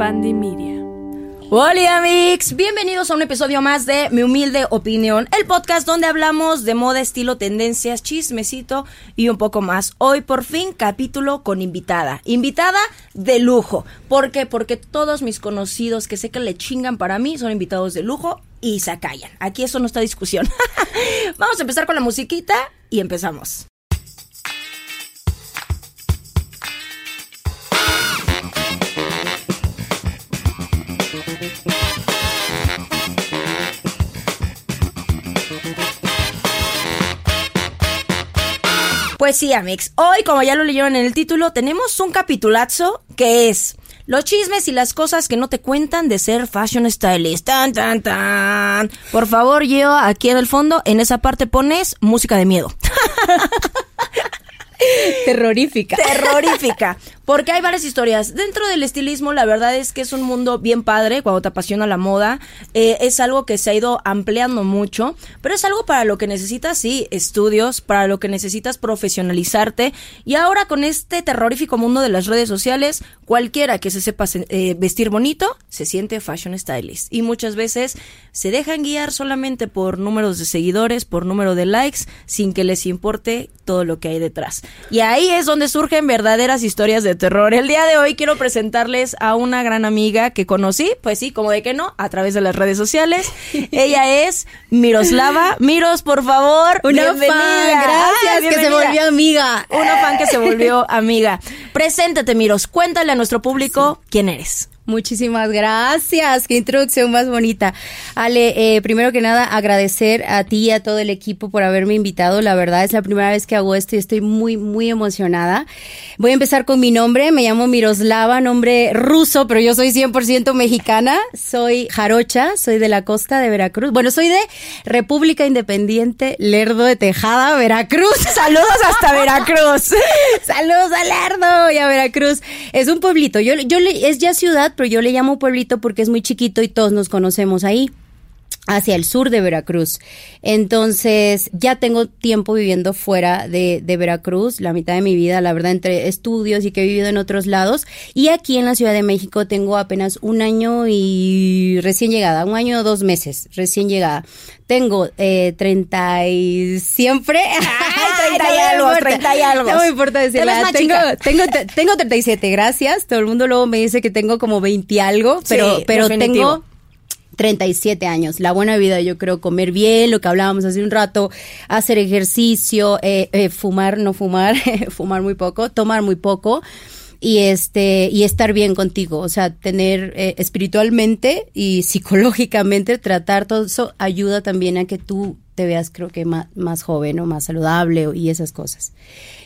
Media. Hola amigos, bienvenidos a un episodio más de Mi Humilde Opinión, el podcast donde hablamos de moda, estilo, tendencias, chismecito y un poco más. Hoy por fin capítulo con invitada, invitada de lujo. ¿Por qué? Porque todos mis conocidos que sé que le chingan para mí son invitados de lujo y se callan. Aquí eso no está discusión. Vamos a empezar con la musiquita y empezamos. Pues sí, Amix. Hoy, como ya lo leyeron en el título, tenemos un capitulazo que es los chismes y las cosas que no te cuentan de ser fashion stylist. Tan, tan, tan. Por favor, yo aquí en el fondo, en esa parte pones música de miedo. Terrorífica. Terrorífica. Porque hay varias historias. Dentro del estilismo, la verdad es que es un mundo bien padre cuando te apasiona la moda. Eh, es algo que se ha ido ampliando mucho, pero es algo para lo que necesitas, sí, estudios, para lo que necesitas profesionalizarte. Y ahora con este terrorífico mundo de las redes sociales, cualquiera que se sepa eh, vestir bonito, se siente fashion stylist. Y muchas veces se dejan guiar solamente por números de seguidores, por número de likes, sin que les importe todo lo que hay detrás. Y ahí es donde surgen verdaderas historias de terror. El día de hoy quiero presentarles a una gran amiga que conocí, pues sí, como de que no, a través de las redes sociales. Ella es Miroslava. Miros, por favor, una bienvenida. Fan, gracias, que se volvió amiga. Una fan que se volvió amiga. Preséntate, Miros. Cuéntale a nuestro público quién eres. Muchísimas gracias. Qué introducción más bonita. Ale, eh, primero que nada, agradecer a ti y a todo el equipo por haberme invitado. La verdad es la primera vez que hago esto y estoy muy, muy emocionada. Voy a empezar con mi nombre. Me llamo Miroslava, nombre ruso, pero yo soy 100% mexicana. Soy jarocha, soy de la costa de Veracruz. Bueno, soy de República Independiente Lerdo de Tejada, Veracruz. Saludos hasta Veracruz. Saludos a Lerdo y a Veracruz. Es un pueblito. Yo, yo es ya ciudad, pero yo le llamo pueblito porque es muy chiquito y todos nos conocemos ahí hacia el sur de Veracruz. Entonces, ya tengo tiempo viviendo fuera de, de, Veracruz, la mitad de mi vida, la verdad, entre estudios y que he vivido en otros lados. Y aquí en la Ciudad de México tengo apenas un año y recién llegada, un año o dos meses, recién llegada. Tengo eh, 30 y siempre... Ay, 30 y algo, 30 y algo. No me importa decirla. Tengo, tengo, tengo 37, gracias. Todo el mundo luego me dice que tengo como 20 y algo, pero, sí, pero tengo 37 años. La buena vida, yo creo, comer bien, lo que hablábamos hace un rato, hacer ejercicio, eh, eh, fumar, no fumar, fumar muy poco, tomar muy poco y este y estar bien contigo, o sea, tener eh, espiritualmente y psicológicamente tratar todo eso ayuda también a que tú te veas creo que más, más joven o más saludable y esas cosas.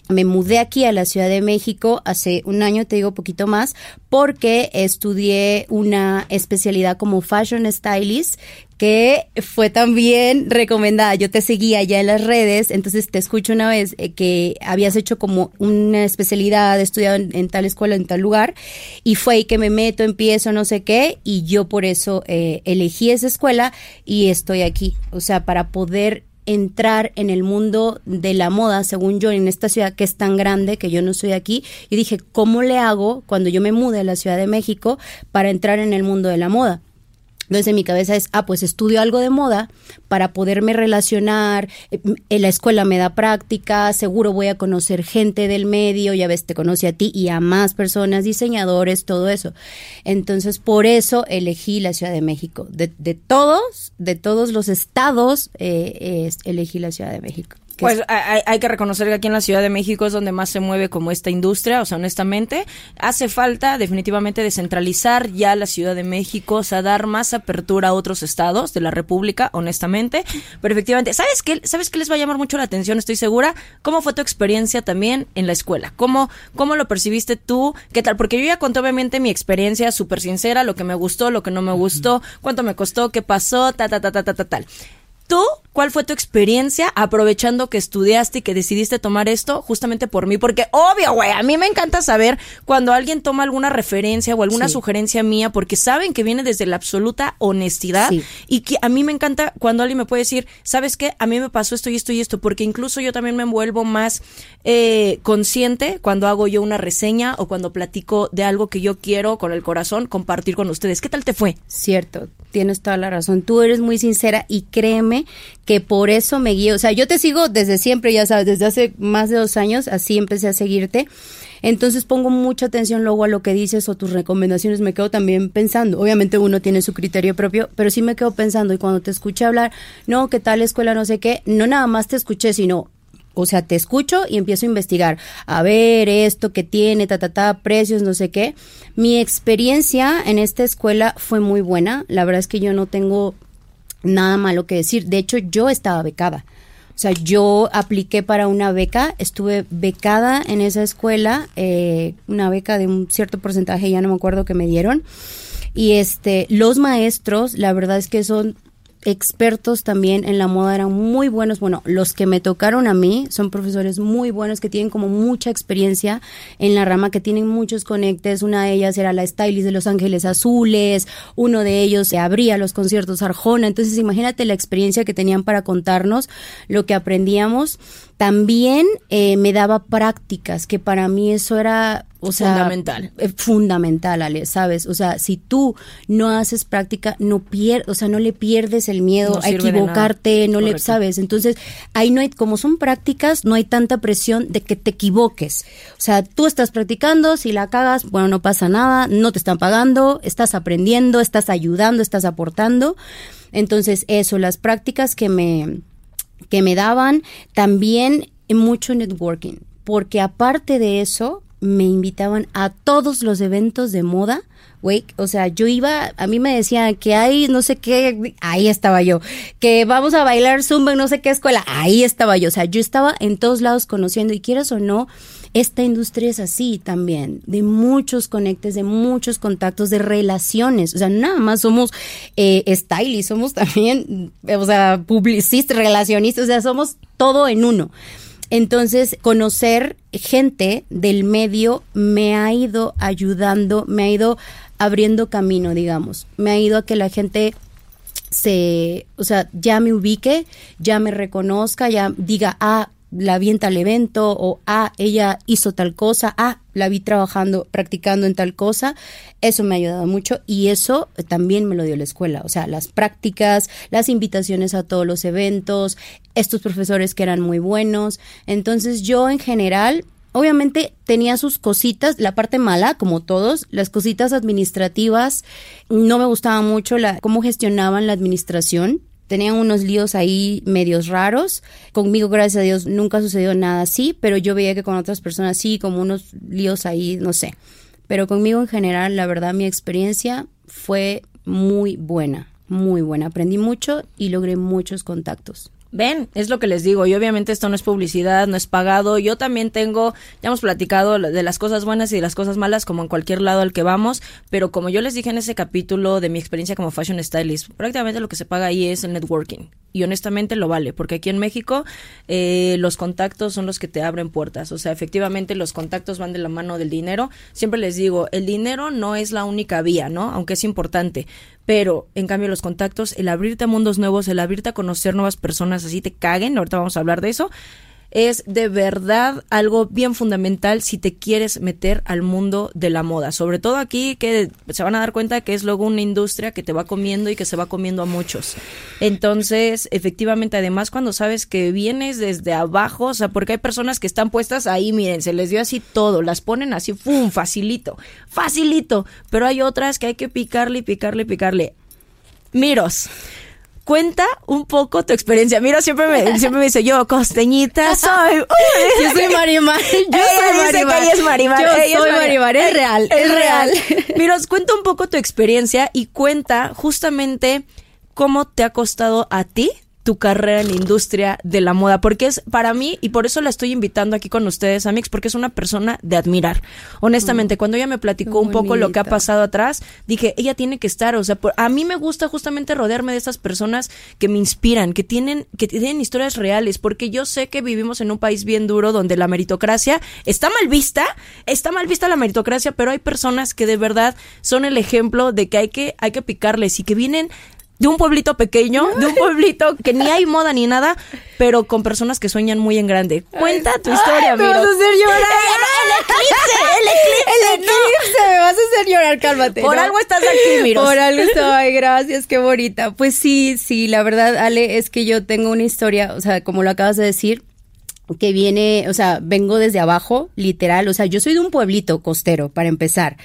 Me mudé aquí a la Ciudad de México hace un año, te digo poquito más, porque estudié una especialidad como fashion stylist que fue también recomendada. Yo te seguía ya en las redes, entonces te escucho una vez eh, que habías hecho como una especialidad, estudiado en, tal escuela, en tal lugar, y fue ahí que me meto, empiezo, no sé qué, y yo por eso eh, elegí esa escuela y estoy aquí, o sea, para poder entrar en el mundo de la moda, según yo, en esta ciudad que es tan grande, que yo no soy aquí, y dije, ¿cómo le hago cuando yo me mude a la Ciudad de México para entrar en el mundo de la moda? Entonces en mi cabeza es, ah, pues estudio algo de moda para poderme relacionar, en la escuela me da práctica, seguro voy a conocer gente del medio, ya ves, te conoce a ti y a más personas, diseñadores, todo eso. Entonces por eso elegí la Ciudad de México. De, de todos, de todos los estados, eh, eh, elegí la Ciudad de México. Pues hay, hay, que reconocer que aquí en la Ciudad de México es donde más se mueve como esta industria, o sea, honestamente, hace falta definitivamente descentralizar ya la Ciudad de México, o sea, dar más apertura a otros estados de la República, honestamente, pero efectivamente, ¿sabes qué? ¿Sabes qué les va a llamar mucho la atención? Estoy segura. ¿Cómo fue tu experiencia también en la escuela? ¿Cómo, cómo lo percibiste tú? ¿Qué tal? Porque yo ya conté obviamente mi experiencia súper sincera, lo que me gustó, lo que no me gustó, cuánto me costó, qué pasó, ta, ta, ta, ta, ta, ta, tal. ¿Tú ¿Cuál fue tu experiencia aprovechando que estudiaste y que decidiste tomar esto justamente por mí? Porque obvio, güey, a mí me encanta saber cuando alguien toma alguna referencia o alguna sugerencia mía porque saben que viene desde la absoluta honestidad y que a mí me encanta cuando alguien me puede decir, ¿sabes qué? A mí me pasó esto y esto y esto porque incluso yo también me envuelvo más eh, consciente cuando hago yo una reseña o cuando platico de algo que yo quiero con el corazón compartir con ustedes. ¿Qué tal te fue? Cierto, tienes toda la razón. Tú eres muy sincera y créeme que por eso me guío. O sea, yo te sigo desde siempre, ya sabes, desde hace más de dos años, así empecé a seguirte. Entonces pongo mucha atención luego a lo que dices o tus recomendaciones, me quedo también pensando. Obviamente uno tiene su criterio propio, pero sí me quedo pensando y cuando te escuché hablar, no, ¿qué tal escuela? No sé qué, no nada más te escuché, sino o sea, te escucho y empiezo a investigar, a ver esto que tiene, ta, ta, ta, precios, no sé qué. Mi experiencia en esta escuela fue muy buena. La verdad es que yo no tengo nada malo que decir. De hecho, yo estaba becada. O sea, yo apliqué para una beca, estuve becada en esa escuela, eh, una beca de un cierto porcentaje, ya no me acuerdo que me dieron. Y este, los maestros, la verdad es que son expertos también en la moda eran muy buenos. Bueno, los que me tocaron a mí son profesores muy buenos que tienen como mucha experiencia en la rama, que tienen muchos conectes. Una de ellas era la stylist de Los Ángeles Azules, uno de ellos se abría los conciertos Arjona. Entonces, imagínate la experiencia que tenían para contarnos lo que aprendíamos. También eh, me daba prácticas, que para mí eso era o sea, fundamental. Eh, fundamental, Ale, ¿sabes? O sea, si tú no haces práctica, no pierdes, o sea, no le pierdes el miedo a equivocarte, no le sabes. Entonces, ahí no hay, como son prácticas, no hay tanta presión de que te equivoques. O sea, tú estás practicando, si la cagas, bueno, no pasa nada, no te están pagando, estás aprendiendo, estás ayudando, estás aportando. Entonces, eso, las prácticas que me, que me daban, también mucho networking, porque aparte de eso, me invitaban a todos los eventos de moda. Güey, o sea, yo iba, a mí me decían que hay no sé qué, ahí estaba yo, que vamos a bailar zumba en no sé qué escuela, ahí estaba yo, o sea, yo estaba en todos lados conociendo y quieras o no, esta industria es así también, de muchos conectes, de muchos contactos, de relaciones. O sea, nada más somos eh, stylists, somos también, o sea, publicistas, relacionistas, o sea, somos todo en uno. Entonces, conocer gente del medio me ha ido ayudando, me ha ido abriendo camino, digamos. Me ha ido a que la gente se, o sea, ya me ubique, ya me reconozca, ya diga, ah, la vi en tal evento o ah, ella hizo tal cosa, ah, la vi trabajando, practicando en tal cosa. Eso me ha ayudado mucho y eso también me lo dio la escuela. O sea, las prácticas, las invitaciones a todos los eventos, estos profesores que eran muy buenos. Entonces yo en general obviamente tenía sus cositas, la parte mala, como todos, las cositas administrativas, no me gustaba mucho la, cómo gestionaban la administración, tenían unos líos ahí medios raros. Conmigo, gracias a Dios, nunca sucedió nada así, pero yo veía que con otras personas sí, como unos líos ahí, no sé. Pero conmigo en general, la verdad, mi experiencia fue muy buena, muy buena. Aprendí mucho y logré muchos contactos. Ven, es lo que les digo. Y obviamente esto no es publicidad, no es pagado. Yo también tengo, ya hemos platicado de las cosas buenas y de las cosas malas, como en cualquier lado al que vamos. Pero como yo les dije en ese capítulo de mi experiencia como fashion stylist, prácticamente lo que se paga ahí es el networking y honestamente lo vale, porque aquí en México eh, los contactos son los que te abren puertas, o sea, efectivamente los contactos van de la mano del dinero. Siempre les digo, el dinero no es la única vía, ¿no? Aunque es importante, pero en cambio los contactos, el abrirte a mundos nuevos, el abrirte a conocer nuevas personas, así te caguen, ahorita vamos a hablar de eso, es de verdad algo bien fundamental si te quieres meter al mundo de la moda. Sobre todo aquí que se van a dar cuenta que es luego una industria que te va comiendo y que se va comiendo a muchos. Entonces, efectivamente, además cuando sabes que vienes desde abajo, o sea, porque hay personas que están puestas ahí, miren, se les dio así todo, las ponen así, ¡fum! Facilito, facilito. Pero hay otras que hay que picarle y picarle y picarle. Miros, Cuenta un poco tu experiencia. Mira, siempre me, siempre me dice, yo costeñita soy. yo soy Marimar. Yo soy Marimar. ella es Marimar. Yo soy Marimar. Es real. Es, real. Mira, cuenta un poco tu experiencia y cuenta justamente cómo te ha costado a ti tu carrera en la industria de la moda, porque es para mí, y por eso la estoy invitando aquí con ustedes, Amix, porque es una persona de admirar. Honestamente, mm. cuando ella me platicó un poco lo que ha pasado atrás, dije, ella tiene que estar, o sea, a mí me gusta justamente rodearme de estas personas que me inspiran, que tienen, que tienen historias reales, porque yo sé que vivimos en un país bien duro donde la meritocracia está mal vista, está mal vista la meritocracia, pero hay personas que de verdad son el ejemplo de que hay que, hay que picarles y que vienen de un pueblito pequeño, de un pueblito que ni hay moda ni nada, pero con personas que sueñan muy en grande. Cuenta tu historia, Me vas a hacer llorar. El, eclipse, el eclipse. El eclipse, me vas a hacer llorar, cálmate. Por algo estás aquí, Miro. Por algo estoy, gracias, qué bonita. Pues sí, sí, la verdad, Ale, es que yo tengo una historia, o sea, como lo acabas de decir, que viene, o sea, vengo desde abajo, literal, o sea, yo soy de un pueblito costero, para empezar.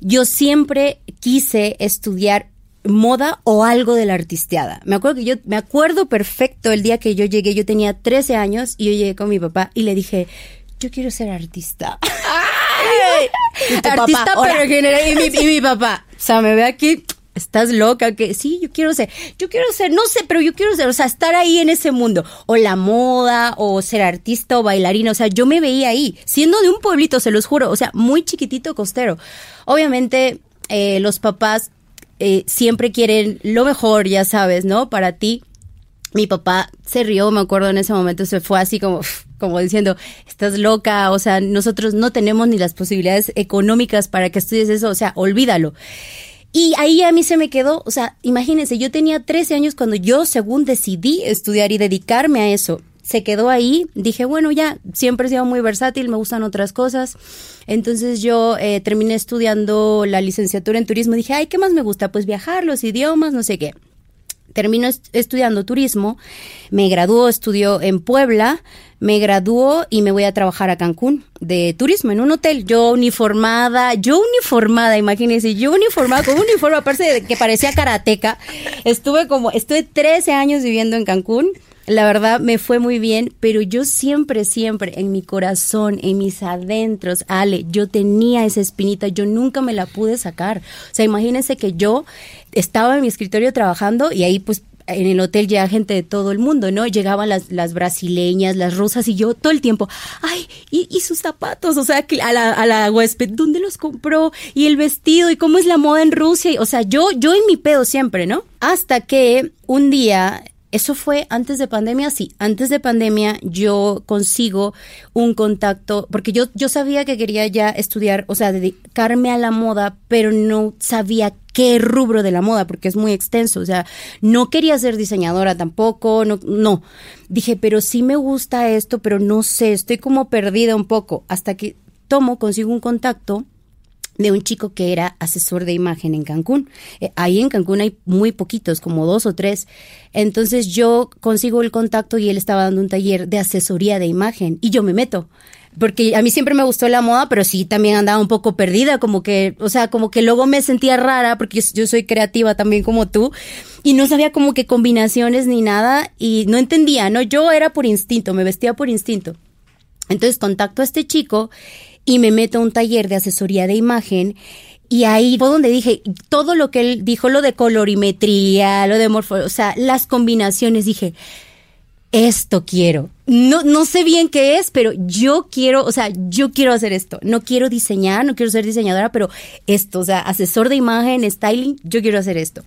Yo siempre quise estudiar moda o algo de la artisteada. Me acuerdo que yo, me acuerdo perfecto el día que yo llegué, yo tenía 13 años y yo llegué con mi papá y le dije, yo quiero ser artista. artista, pero en general, y mi, y mi papá, o sea, me ve aquí, estás loca, que sí, yo quiero ser, yo quiero ser, no sé, pero yo quiero ser, o sea, estar ahí en ese mundo, o la moda, o ser artista o bailarina, o sea, yo me veía ahí, siendo de un pueblito, se los juro, o sea, muy chiquitito costero. Obviamente, eh, los papás eh, siempre quieren lo mejor, ya sabes, ¿no? Para ti. Mi papá se rió, me acuerdo en ese momento, se fue así como, como diciendo, estás loca, o sea, nosotros no tenemos ni las posibilidades económicas para que estudies eso, o sea, olvídalo. Y ahí a mí se me quedó, o sea, imagínense, yo tenía 13 años cuando yo según decidí estudiar y dedicarme a eso se quedó ahí. Dije, bueno, ya, siempre he sido muy versátil, me gustan otras cosas. Entonces yo eh, terminé estudiando la licenciatura en turismo. Dije, ay, ¿qué más me gusta? Pues viajar, los idiomas, no sé qué. Termino estudiando turismo, me graduó, estudió en Puebla, me graduó y me voy a trabajar a Cancún de turismo en un hotel. Yo uniformada, yo uniformada, imagínense, yo uniformada con un uniforme aparte de que parecía karateca. Estuve como, estuve 13 años viviendo en Cancún la verdad me fue muy bien, pero yo siempre, siempre en mi corazón, en mis adentros, Ale, yo tenía esa espinita, yo nunca me la pude sacar. O sea, imagínense que yo estaba en mi escritorio trabajando y ahí pues en el hotel llega gente de todo el mundo, ¿no? Llegaban las, las brasileñas, las rusas y yo todo el tiempo, ay, y, y sus zapatos, o sea, a la, a la huésped, ¿dónde los compró? Y el vestido, y cómo es la moda en Rusia, o sea, yo, yo en mi pedo siempre, ¿no? Hasta que un día eso fue antes de pandemia, sí. Antes de pandemia yo consigo un contacto, porque yo, yo sabía que quería ya estudiar, o sea, dedicarme a la moda, pero no sabía qué rubro de la moda, porque es muy extenso. O sea, no quería ser diseñadora tampoco, no, no. Dije, pero sí me gusta esto, pero no sé, estoy como perdida un poco. Hasta que tomo, consigo un contacto de un chico que era asesor de imagen en Cancún. Eh, ahí en Cancún hay muy poquitos, como dos o tres. Entonces yo consigo el contacto y él estaba dando un taller de asesoría de imagen y yo me meto. Porque a mí siempre me gustó la moda, pero sí también andaba un poco perdida, como que, o sea, como que luego me sentía rara, porque yo soy creativa también como tú, y no sabía como que combinaciones ni nada, y no entendía, ¿no? Yo era por instinto, me vestía por instinto. Entonces contacto a este chico y me meto a un taller de asesoría de imagen y ahí fue donde dije, todo lo que él dijo, lo de colorimetría, lo de morfo, o sea, las combinaciones, dije, esto quiero. No, no sé bien qué es, pero yo quiero, o sea, yo quiero hacer esto. No quiero diseñar, no quiero ser diseñadora, pero esto, o sea, asesor de imagen, styling, yo quiero hacer esto.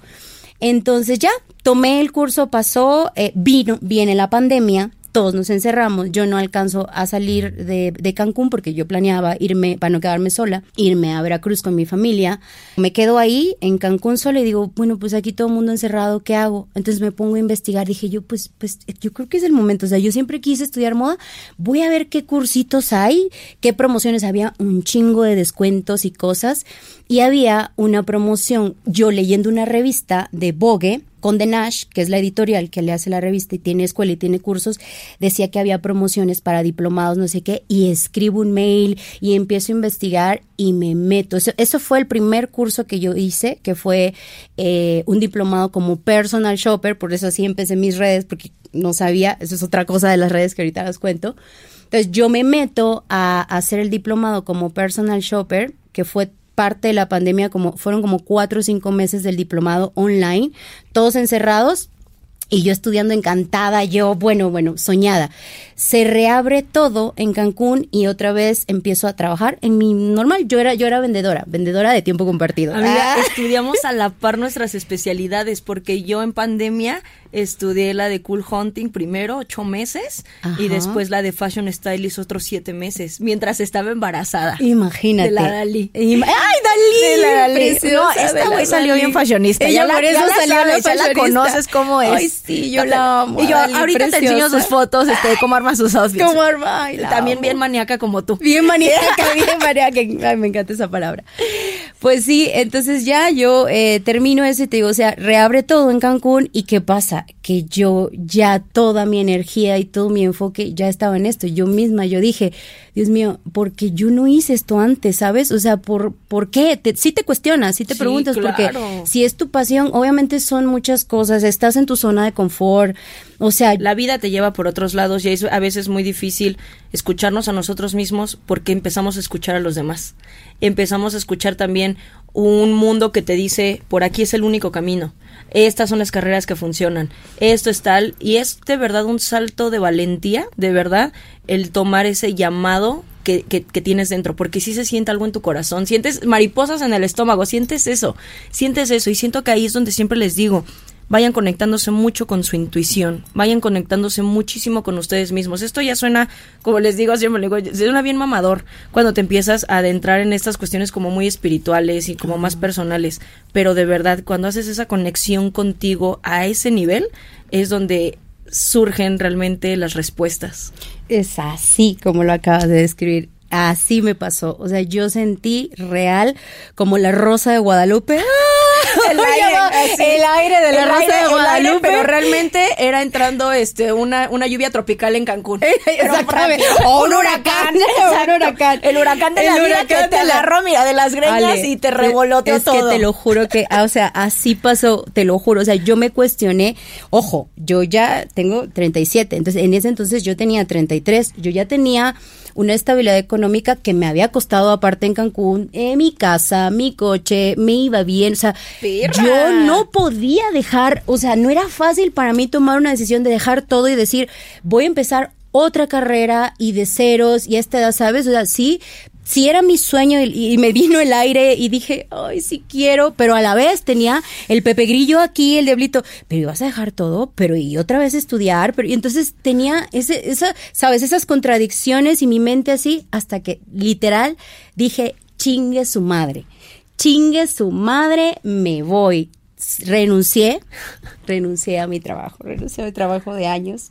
Entonces ya tomé el curso, pasó, eh, vino, viene la pandemia, todos nos encerramos, yo no alcanzo a salir de, Cancún porque yo planeaba irme, para no quedarme sola, irme a Veracruz con mi familia. Me quedo ahí en Cancún sola y digo, bueno, pues aquí todo el mundo encerrado, ¿qué hago? Entonces me pongo a investigar, dije yo, pues, pues yo creo que es el momento, o sea, yo siempre quise estudiar moda, voy a ver qué cursitos hay, qué promociones, había un chingo de descuentos y cosas, y había una promoción, yo leyendo una revista de Vogue, Conde Nash, que es la editorial que le hace la revista y tiene escuela y tiene cursos, decía que había promociones para diplomados, no sé qué, y escribo un mail y empiezo a investigar y me meto. Eso, fue el primer curso que yo hice, que fue eh, un diplomado como personal shopper, por eso así empecé mis redes, porque no sabía, eso es otra cosa de las redes que ahorita les cuento. Entonces yo me meto a hacer el diplomado como personal shopper, que fue parte de la pandemia, como fueron como cuatro o cinco meses del diplomado online, todos encerrados. y yo estudiando encantada, yo, bueno, bueno, soñada. Se reabre todo en Cancún y otra vez empiezo a trabajar en mi normal. Yo era, yo era vendedora, vendedora de tiempo compartido. Ah. estudiamos a la par nuestras especialidades, porque yo en pandemia estudié la de Cool Hunting primero, ocho meses, y después la de Fashion Stylist otros siete meses, mientras estaba embarazada. Imagínate. De la Dalí. ¡Ay, Dalí! De la Dalí. No, esta güey salió bien fashionista. Ella ya por eso salió ya la conoces cómo es sí, yo la amo. Y yo ahorita te enseño sus fotos, este, cómo arma sus outfits. Cómo arma. También bien maníaca como tú. Bien maníaca, bien maníaca. Ay, me encanta esa palabra. Pues sí, entonces ya yo eh, termino eso y te digo, o sea, reabre todo en Cancún y ¿qué pasa? Que yo ya toda mi energía y todo mi enfoque ya estaba en esto. Yo misma, yo dije, Dios mío, porque yo no hice esto antes, ¿sabes? O sea, ¿por, ¿por qué? Te, sí te cuestionas, sí te preguntas, porque si es tu pasión, obviamente son muchas cosas, estás en tu zona de confort, o sea... La vida te lleva por otros lados y es a veces muy difícil escucharnos a nosotros mismos porque empezamos a escuchar a los demás. Empezamos a escuchar también un mundo que te dice, por aquí es el único camino, estas son las carreras que funcionan, esto es tal, y es de verdad un salto de valentía, de verdad, el tomar ese llamado que, que, tienes dentro, porque si se siente algo en tu corazón, sientes mariposas en el estómago, sientes eso, sientes eso, y siento que ahí es donde siempre les digo, vayan conectándose mucho con su intuición, vayan conectándose muchísimo con ustedes mismos. Esto ya suena, como les digo, siempre digo, suena bien mamador cuando te empiezas a adentrar en estas cuestiones como muy espirituales y como más personales, pero de verdad, cuando haces esa conexión contigo a ese nivel, es donde surgen realmente las respuestas. Es así como lo acabas de describir. Así me pasó. O sea, yo sentí real como la rosa de Guadalupe. El aire, de la rosa de Guadalupe. pero realmente era entrando este una, una lluvia tropical en Cancún. Exactamente. O un huracán. un huracán. El huracán de la vida que te agarró, mira, de las greñas y te revoloteó es todo. Es que te lo juro que, ah, o sea, así pasó, te lo juro. O sea, yo me cuestioné, ojo, yo ya tengo 37, entonces en ese entonces yo tenía 33, yo ya tenía una estabilidad económica que me había costado aparte en Cancún, en mi casa, mi coche, me iba bien, o sea, yo no podía dejar, o sea, no era fácil para mí tomar una decisión de dejar todo y decir, voy a empezar otra carrera y de ceros y esta edad, ¿sabes? O sea, sí, si era mi sueño y, me vino el aire y dije, ay, sí quiero, pero a la vez tenía el Pepe Grillo aquí, el diablito, pero ibas a dejar todo, pero y otra vez estudiar, pero y entonces tenía ese, esa, sabes, esas contradicciones y mi mente así, hasta que literal dije, chingue su madre, chingue su madre, me voy. Renuncié, renuncié a mi trabajo, renuncié a mi trabajo de años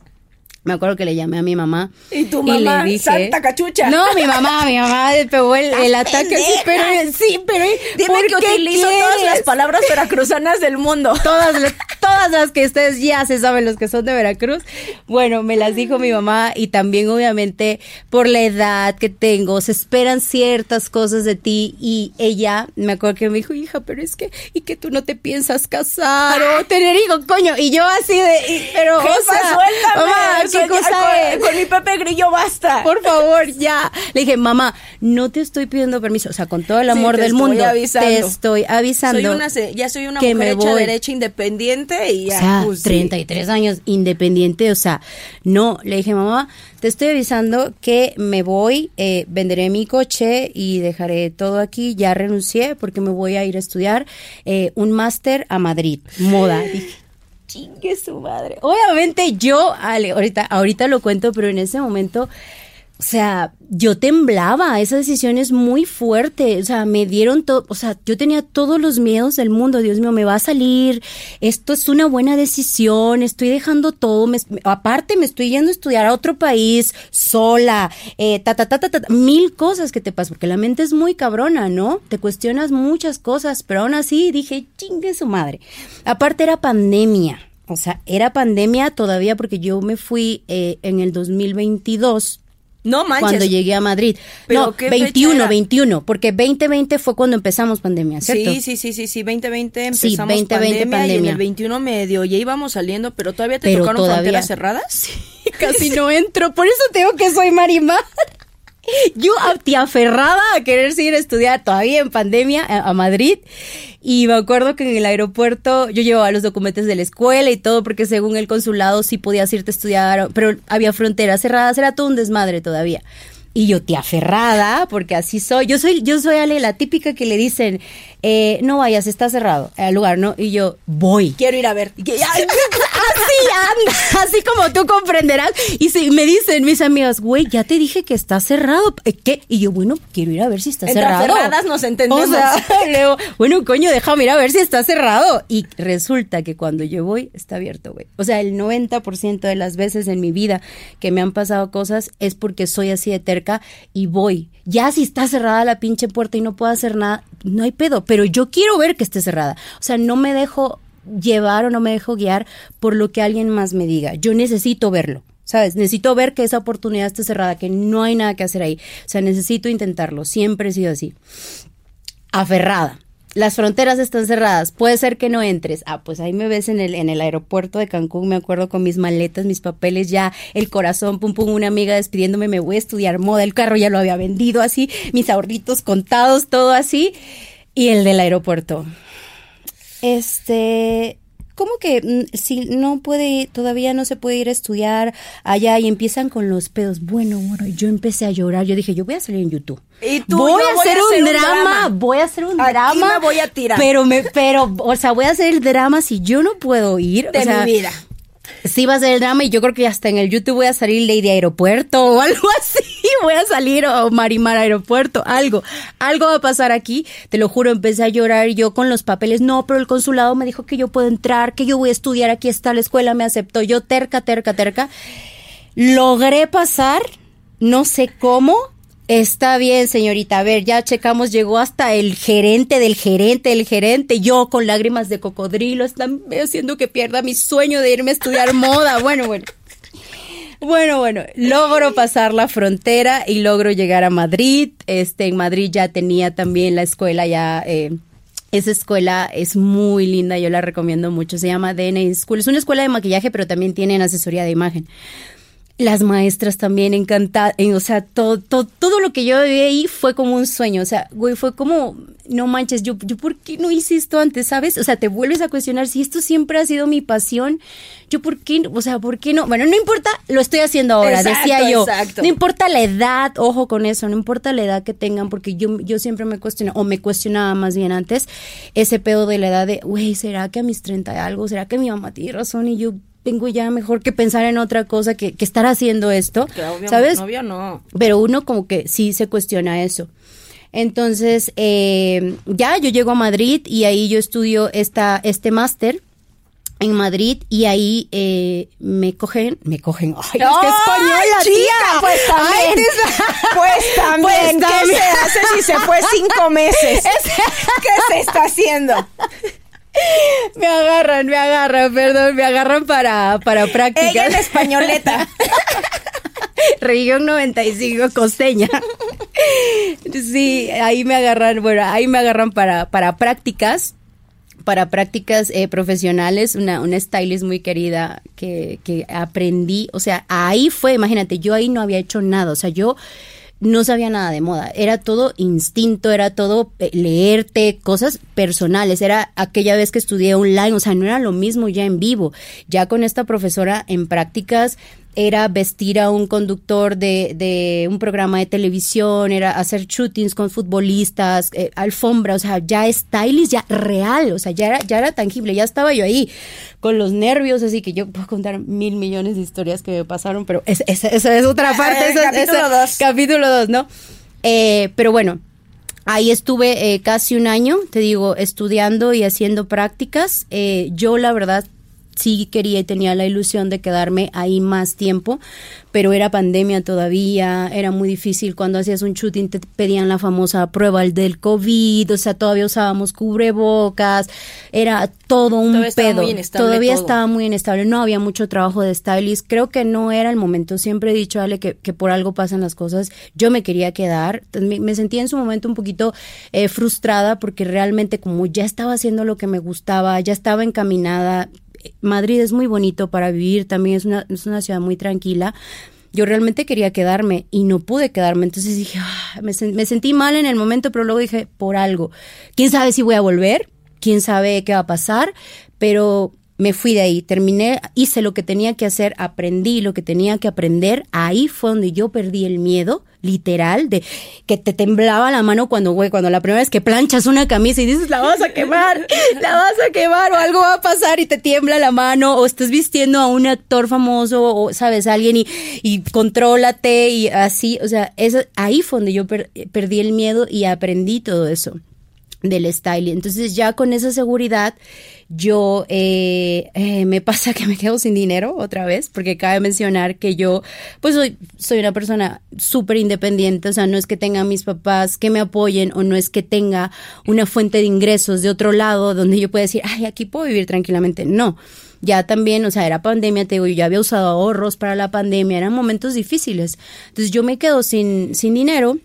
me acuerdo que le llamé a mi mamá. Y tu mamá, le dije, santa cachucha. No, mi mamá, mi mamá pegó el, el ataque. Sí, pero, sí, pero. Dime que utilizo todas las palabras veracruzanas del mundo. Todas, todas las que ustedes ya se saben, los que son de Veracruz. Bueno, me las dijo mi mamá y también, obviamente, por la edad que tengo, se esperan ciertas cosas de ti. Y ella, me acuerdo que me dijo, hija, pero es que, y que tú no te piensas casar o tener hijos, coño. Y yo así de, pero, Jefa, o sea, suéltame, con, mi Pepe Grillo basta. Por favor, ya. Le dije, mamá, no te estoy pidiendo permiso. O sea, con todo el amor del mundo, te estoy avisando. Soy una, ya soy una mujer hecha derecha independiente y ya. O sea, pues, 33 años independiente. O sea, no. Le dije, mamá, te estoy avisando que me voy, eh, venderé mi coche y dejaré todo aquí. Ya renuncié porque me voy a ir a estudiar eh, un máster a Madrid, moda. Dije, chingue su madre. Obviamente yo, Ale, ahorita, ahorita lo cuento, pero en ese momento, o sea, yo temblaba, esa decisión es muy fuerte, o sea, me dieron todo, o sea, yo tenía todos los miedos del mundo, Dios mío, me va a salir, esto es una buena decisión, estoy dejando todo, aparte me estoy yendo a estudiar a otro país sola, eh, ta, ta, ta, ta, ta, mil cosas que te pasan, porque la mente es muy cabrona, ¿no? Te cuestionas muchas cosas, pero aún así dije, chingue su madre. Aparte era pandemia. O sea, era pandemia todavía porque yo me fui eh, en el 2022 no manches. Cuando llegué a Madrid. no, 21, 21, porque 2020 fue cuando empezamos pandemia, ¿cierto? Sí, sí, sí, sí, sí, 2020 empezamos sí, 2020 pandemia, pandemia, y en el 21 medio ya íbamos saliendo, pero todavía te tocaron fronteras cerradas. Sí, casi no entro, por eso tengo que soy Marimar. yo te aferrada a querer seguir a estudiar todavía en pandemia a, Madrid. Y me acuerdo que en el aeropuerto yo llevaba los documentos de la escuela y todo, porque según el consulado sí podías irte a estudiar, pero había fronteras cerradas, era todo un desmadre todavía. Y yo te aferrada, porque así soy. Yo soy, yo soy Ale, la típica que le dicen, eh, no vayas, está cerrado el lugar, ¿no? Y yo, voy. Quiero ir a ver. así anda, así como tú comprenderás. Y si me dicen mis amigas, güey, ya te dije que está cerrado. Eh, ¿Qué? Y yo, bueno, quiero ir a ver si está cerrado. cerrado. nos entendemos. bueno, coño, déjame ir a ver si está cerrado. Y resulta que cuando yo voy, está abierto, güey. O sea, el 90% de las veces en mi vida que me han pasado cosas es porque soy así de terca y voy. Ya si está cerrada la pinche puerta y no puedo hacer nada, no hay pedo, pero yo quiero ver que esté cerrada. O sea, no me dejo llevar o no me dejo guiar por lo que alguien más me diga. Yo necesito verlo. ¿Sabes? Necesito ver que esa oportunidad esté cerrada, que no hay nada que hacer ahí. O sea, necesito intentarlo. Siempre he sido así. Aferrada las fronteras están cerradas, puede ser que no entres. Ah, pues ahí me ves en el, en el aeropuerto de Cancún, me acuerdo con mis maletas, mis papeles, ya el corazón, pum, pum, una amiga despidiéndome, me voy a estudiar moda, el carro ya lo había vendido así, mis ahorritos contados, todo así. Y el del aeropuerto. Este, ¿cómo que mm, si no puede, todavía no se puede ir a estudiar allá y empiezan con los pedos? Bueno, bueno, yo empecé a llorar, yo dije, yo voy a salir en YouTube. ¿Y tú, voy, a, hacer un, drama, voy a hacer un drama. me voy a tirar. Pero me, pero, o sea, voy a hacer el drama si yo no puedo ir. De mi vida sí va a ser el drama y yo creo que hasta en el YouTube voy a salir Lady Aeropuerto o algo así. Voy a salir o Marimar Aeropuerto, algo. Algo va a pasar aquí. Te lo juro, empecé a llorar yo con los papeles. No, pero el consulado me dijo que yo puedo entrar, que yo voy a estudiar, aquí está la escuela, me aceptó. Yo terca, terca, terca. Logré pasar, no sé cómo, Está bien, señorita. A ver, ya checamos, llegó hasta el gerente del gerente, el gerente. Yo con lágrimas de cocodrilo, están haciendo que pierda mi sueño de irme a estudiar moda. Bueno, bueno. Bueno, bueno, logro pasar la frontera y logro llegar a Madrid. Este, en Madrid ya tenía también la escuela ya. Eh, esa escuela es muy linda, yo la recomiendo mucho. Se llama DNA School. Es una escuela de maquillaje, pero también tienen asesoría de imagen las maestras también encantadas, o sea, todo, todo, todo lo que yo vi ahí fue como un sueño, o sea, güey, fue como, no manches, yo, yo, ¿por qué no hice esto antes, sabes? O sea, te vuelves a cuestionar si esto siempre ha sido mi pasión, yo, ¿por qué, o sea, por qué no? Bueno, no importa, lo estoy haciendo ahora, decía yo, no importa la edad, ojo con eso, no importa la edad que tengan, porque yo, yo siempre me cuestiono, o me cuestionaba más bien antes, ese pedo de la edad de, güey, ¿será que a mis 30 y algo, será que mi mamá tiene razón y yo tengo ya mejor que pensar en otra cosa que, estar haciendo esto, ¿sabes? no. Pero uno como que sí se cuestiona eso. Entonces, eh, ya yo llego a Madrid y ahí yo estudio esta, este máster en Madrid y ahí eh, me cogen, me cogen, ay, no, es española, tía. Pues también, pues también, pues ¿qué se hace si se fue cinco meses? ¿Qué se está haciendo? Me agarran, me agarran, perdón, me agarran para, para prácticas. Ella es españoleta. Región 95 costeña. Sí, ahí me agarran, bueno, ahí me agarran para, para prácticas para prácticas eh, profesionales, una, una stylist muy querida que, que aprendí, o sea, ahí fue, imagínate, yo ahí no había hecho nada, o sea, yo no sabía nada de moda, era todo instinto, era todo eh, leerte cosas personales, era aquella vez que estudié online, o sea, no era lo mismo ya en vivo, ya con esta profesora en prácticas era vestir a un conductor de, de un programa de televisión, era hacer shootings con futbolistas, eh, alfombra, o sea, ya stylist, ya real, o sea, ya era, ya era tangible, ya estaba yo ahí con los nervios, así que yo puedo contar mil millones de historias que me pasaron, pero esa es, otra parte, capítulo 2. Capítulo 2, ¿no? Eh, pero bueno, Ahí estuve eh, casi un año, te digo, estudiando y haciendo prácticas. Eh, yo la verdad sí quería y tenía la ilusión de quedarme ahí más tiempo, pero era pandemia todavía, era muy difícil. Cuando hacías un shooting te pedían la famosa prueba del COVID, o sea, todavía usábamos cubrebocas, era todo un pedo. todavía estaba muy inestable, no había mucho trabajo de stylist, creo que no era el momento. Siempre he dicho, Ale, que, que por algo pasan las cosas. Yo me quería quedar, me, me sentía en su momento un poquito eh, frustrada porque realmente como ya estaba haciendo lo que me gustaba, ya estaba encaminada, Madrid es muy bonito para vivir, también es una, es una ciudad muy tranquila yo realmente quería quedarme y no pude quedarme. Entonces dije, ah, me, me sentí mal en el momento, pero luego dije, por algo. ¿Quién sabe si voy a volver? ¿Quién sabe qué va a pasar? Pero me fui de ahí, terminé, hice lo que tenía que hacer, aprendí lo que tenía que aprender, ahí fue donde yo perdí el miedo, literal, de que te temblaba la mano cuando, güey, cuando la primera vez que planchas una camisa y dices, la vas a quemar, la vas a quemar, o algo va a pasar y te tiembla la mano, o estás vistiendo a un actor famoso, o sabes, alguien y, y contrólate y así, o sea, eso, ahí fue donde yo perdí el miedo y aprendí todo eso del styling. Entonces ya con esa seguridad yo eh, eh, me pasa que me quedo sin dinero otra vez, porque cabe mencionar que yo pues soy, soy una persona súper independiente, o sea, no es que tenga mis papás que me apoyen o no es que tenga una fuente de ingresos de otro lado donde yo pueda decir, ay, aquí puedo vivir tranquilamente. No ya también, o sea, era pandemia, te digo, yo ya había usado ahorros para la pandemia, eran momentos difíciles. Entonces yo me quedo sin, sin dinero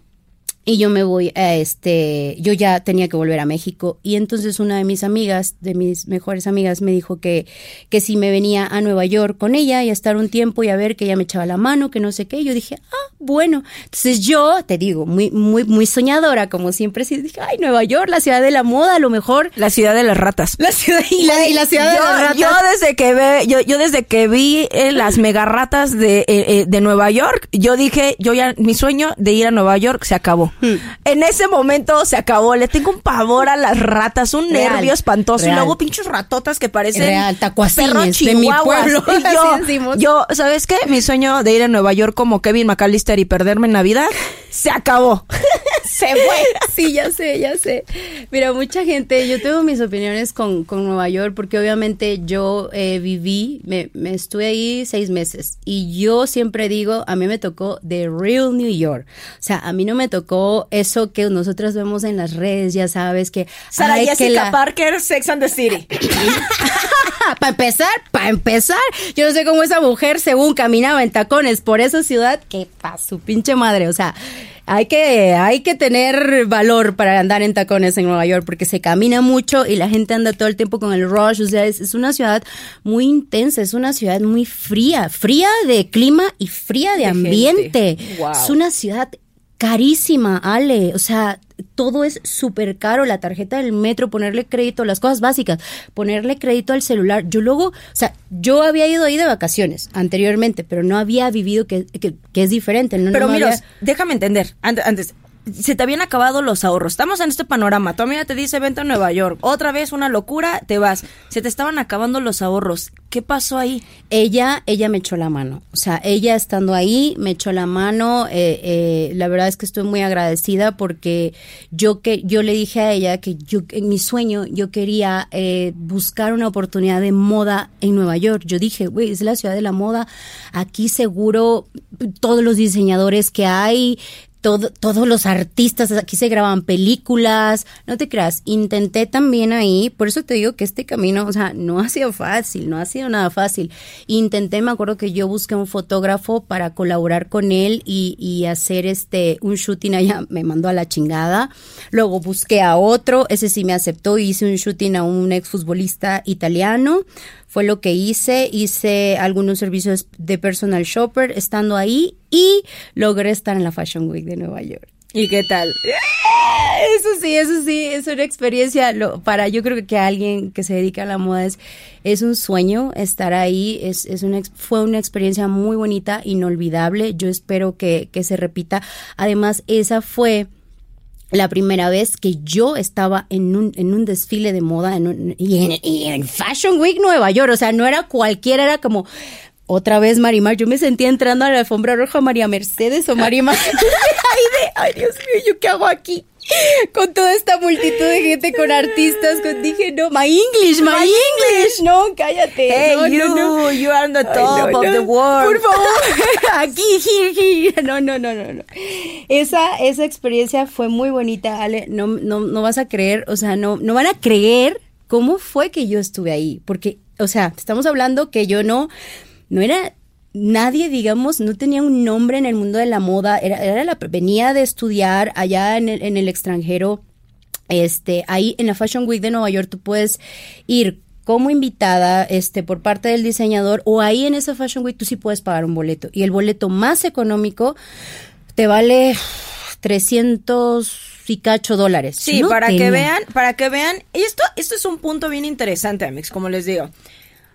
y yo me voy a este, yo ya tenía que volver a México y entonces una de mis amigas, de mis mejores amigas, me dijo que, que si me venía a Nueva York con ella y a estar un tiempo y a ver que ella me echaba la mano, que no sé qué, yo dije, ah, bueno, entonces yo, te digo, muy, muy, muy soñadora, como siempre, sí dije, ay, Nueva York, la ciudad de la moda, a lo mejor. La ciudad de las ratas. La ciudad, y la, ciudad de las ratas. Yo desde que ve, yo, yo desde que vi eh, las mega ratas de, eh, eh, de Nueva York, yo dije, yo ya, mi sueño de ir a Nueva York se acabó. En ese momento se acabó. Le tengo un pavor a las ratas, un nervio espantoso. Y luego pinches ratotas que parecen Real, perros de mi pueblo. Y yo, yo, ¿sabes qué? Mi sueño de ir a Nueva York como Kevin McAllister y perderme en Navidad se acabó. se fue. Sí, ya sé, ya sé. Mira, mucha gente, yo tengo mis opiniones con, con Nueva York porque obviamente yo eh, viví, me, me estuve ahí seis meses y yo siempre digo, a mí me tocó The Real New York. O sea, a mí no me tocó eso que nosotros vemos en las redes, ya sabes que... Sara Jessica Parker, Sex and the City. para empezar, para empezar, yo no sé cómo esa mujer según caminaba en tacones por esa ciudad, que pa' su pinche madre, o sea, hay que, hay que tener valor para andar en tacones en Nueva York porque se camina mucho y la gente anda todo el tiempo con el rush. O sea, es, una ciudad muy intensa, es una ciudad muy fría, fría de clima y fría de, ambiente. Es una ciudad carísima, Ale. O sea, todo es súper caro. La tarjeta del metro, ponerle crédito, las cosas básicas, ponerle crédito al celular. Yo luego, o sea, yo había ido ahí de vacaciones anteriormente, pero no había vivido que, que, es diferente. No, pero mira, déjame entender, antes, se te habían acabado los ahorros. Estamos en este panorama. Tu amiga te dice, vente a Nueva York. Otra vez una locura, te vas. Se te estaban acabando los ahorros. ¿Qué pasó ahí? Ella, ella me echó la mano. O sea, ella estando ahí, me echó la mano. Eh, eh, la verdad es que estoy muy agradecida porque yo que yo le dije a ella que yo en mi sueño yo quería eh, buscar una oportunidad de moda en Nueva York. Yo dije, güey, es la ciudad de la moda. Aquí seguro todos los diseñadores que hay todos los artistas, aquí se graban películas, no te creas, intenté también ahí, por eso te digo que este camino, o sea, no ha sido fácil, no ha sido nada fácil. Intenté, me acuerdo que yo busqué un fotógrafo para colaborar con él y, y hacer este, un shooting allá, me mandó a la chingada. Luego busqué a otro, ese sí me aceptó, hice un shooting a un exfutbolista italiano fue lo que hice. Hice algunos servicios de personal shopper estando ahí y logré estar en la Fashion Week de Nueva York. ¿Y qué tal? Eso sí, eso sí, es una experiencia para yo creo que alguien que se dedica a la moda es, es un sueño estar ahí, es, es una, fue una experiencia muy bonita, inolvidable, yo espero que, que se repita. Además, esa fue la primera vez que yo estaba en un, en un desfile de moda en y, en, Fashion Week Nueva York. O sea, no era cualquiera, era como otra vez Marimar. Yo me sentía entrando a la alfombra roja María Mercedes o Marimar. ay, de, ay, Dios mío, ¿yo qué hago aquí? Con toda esta multitud de gente, con artistas, con, dije, no, my English, my, English. no, cállate. Hey, no, you, no, you are on the top of the world. Por favor, aquí, here, no, no, no, no, no. Esa, esa experiencia fue muy bonita, Ale, no, no, no vas a creer, o sea, no, no van a creer cómo fue que yo estuve ahí, porque, o sea, estamos hablando que yo no, no era nadie, digamos, no tenía un nombre en el mundo de la moda, era, era la, venía de estudiar allá en el, en el extranjero, este, ahí en la Fashion Week de Nueva York tú puedes ir como invitada este por parte del diseñador o ahí en esa Fashion Week tú sí puedes pagar un boleto y el boleto más económico te vale 300 y cacho dólares. Sí, para que vean, para que vean, y esto esto es un punto bien interesante, Amix, como les digo.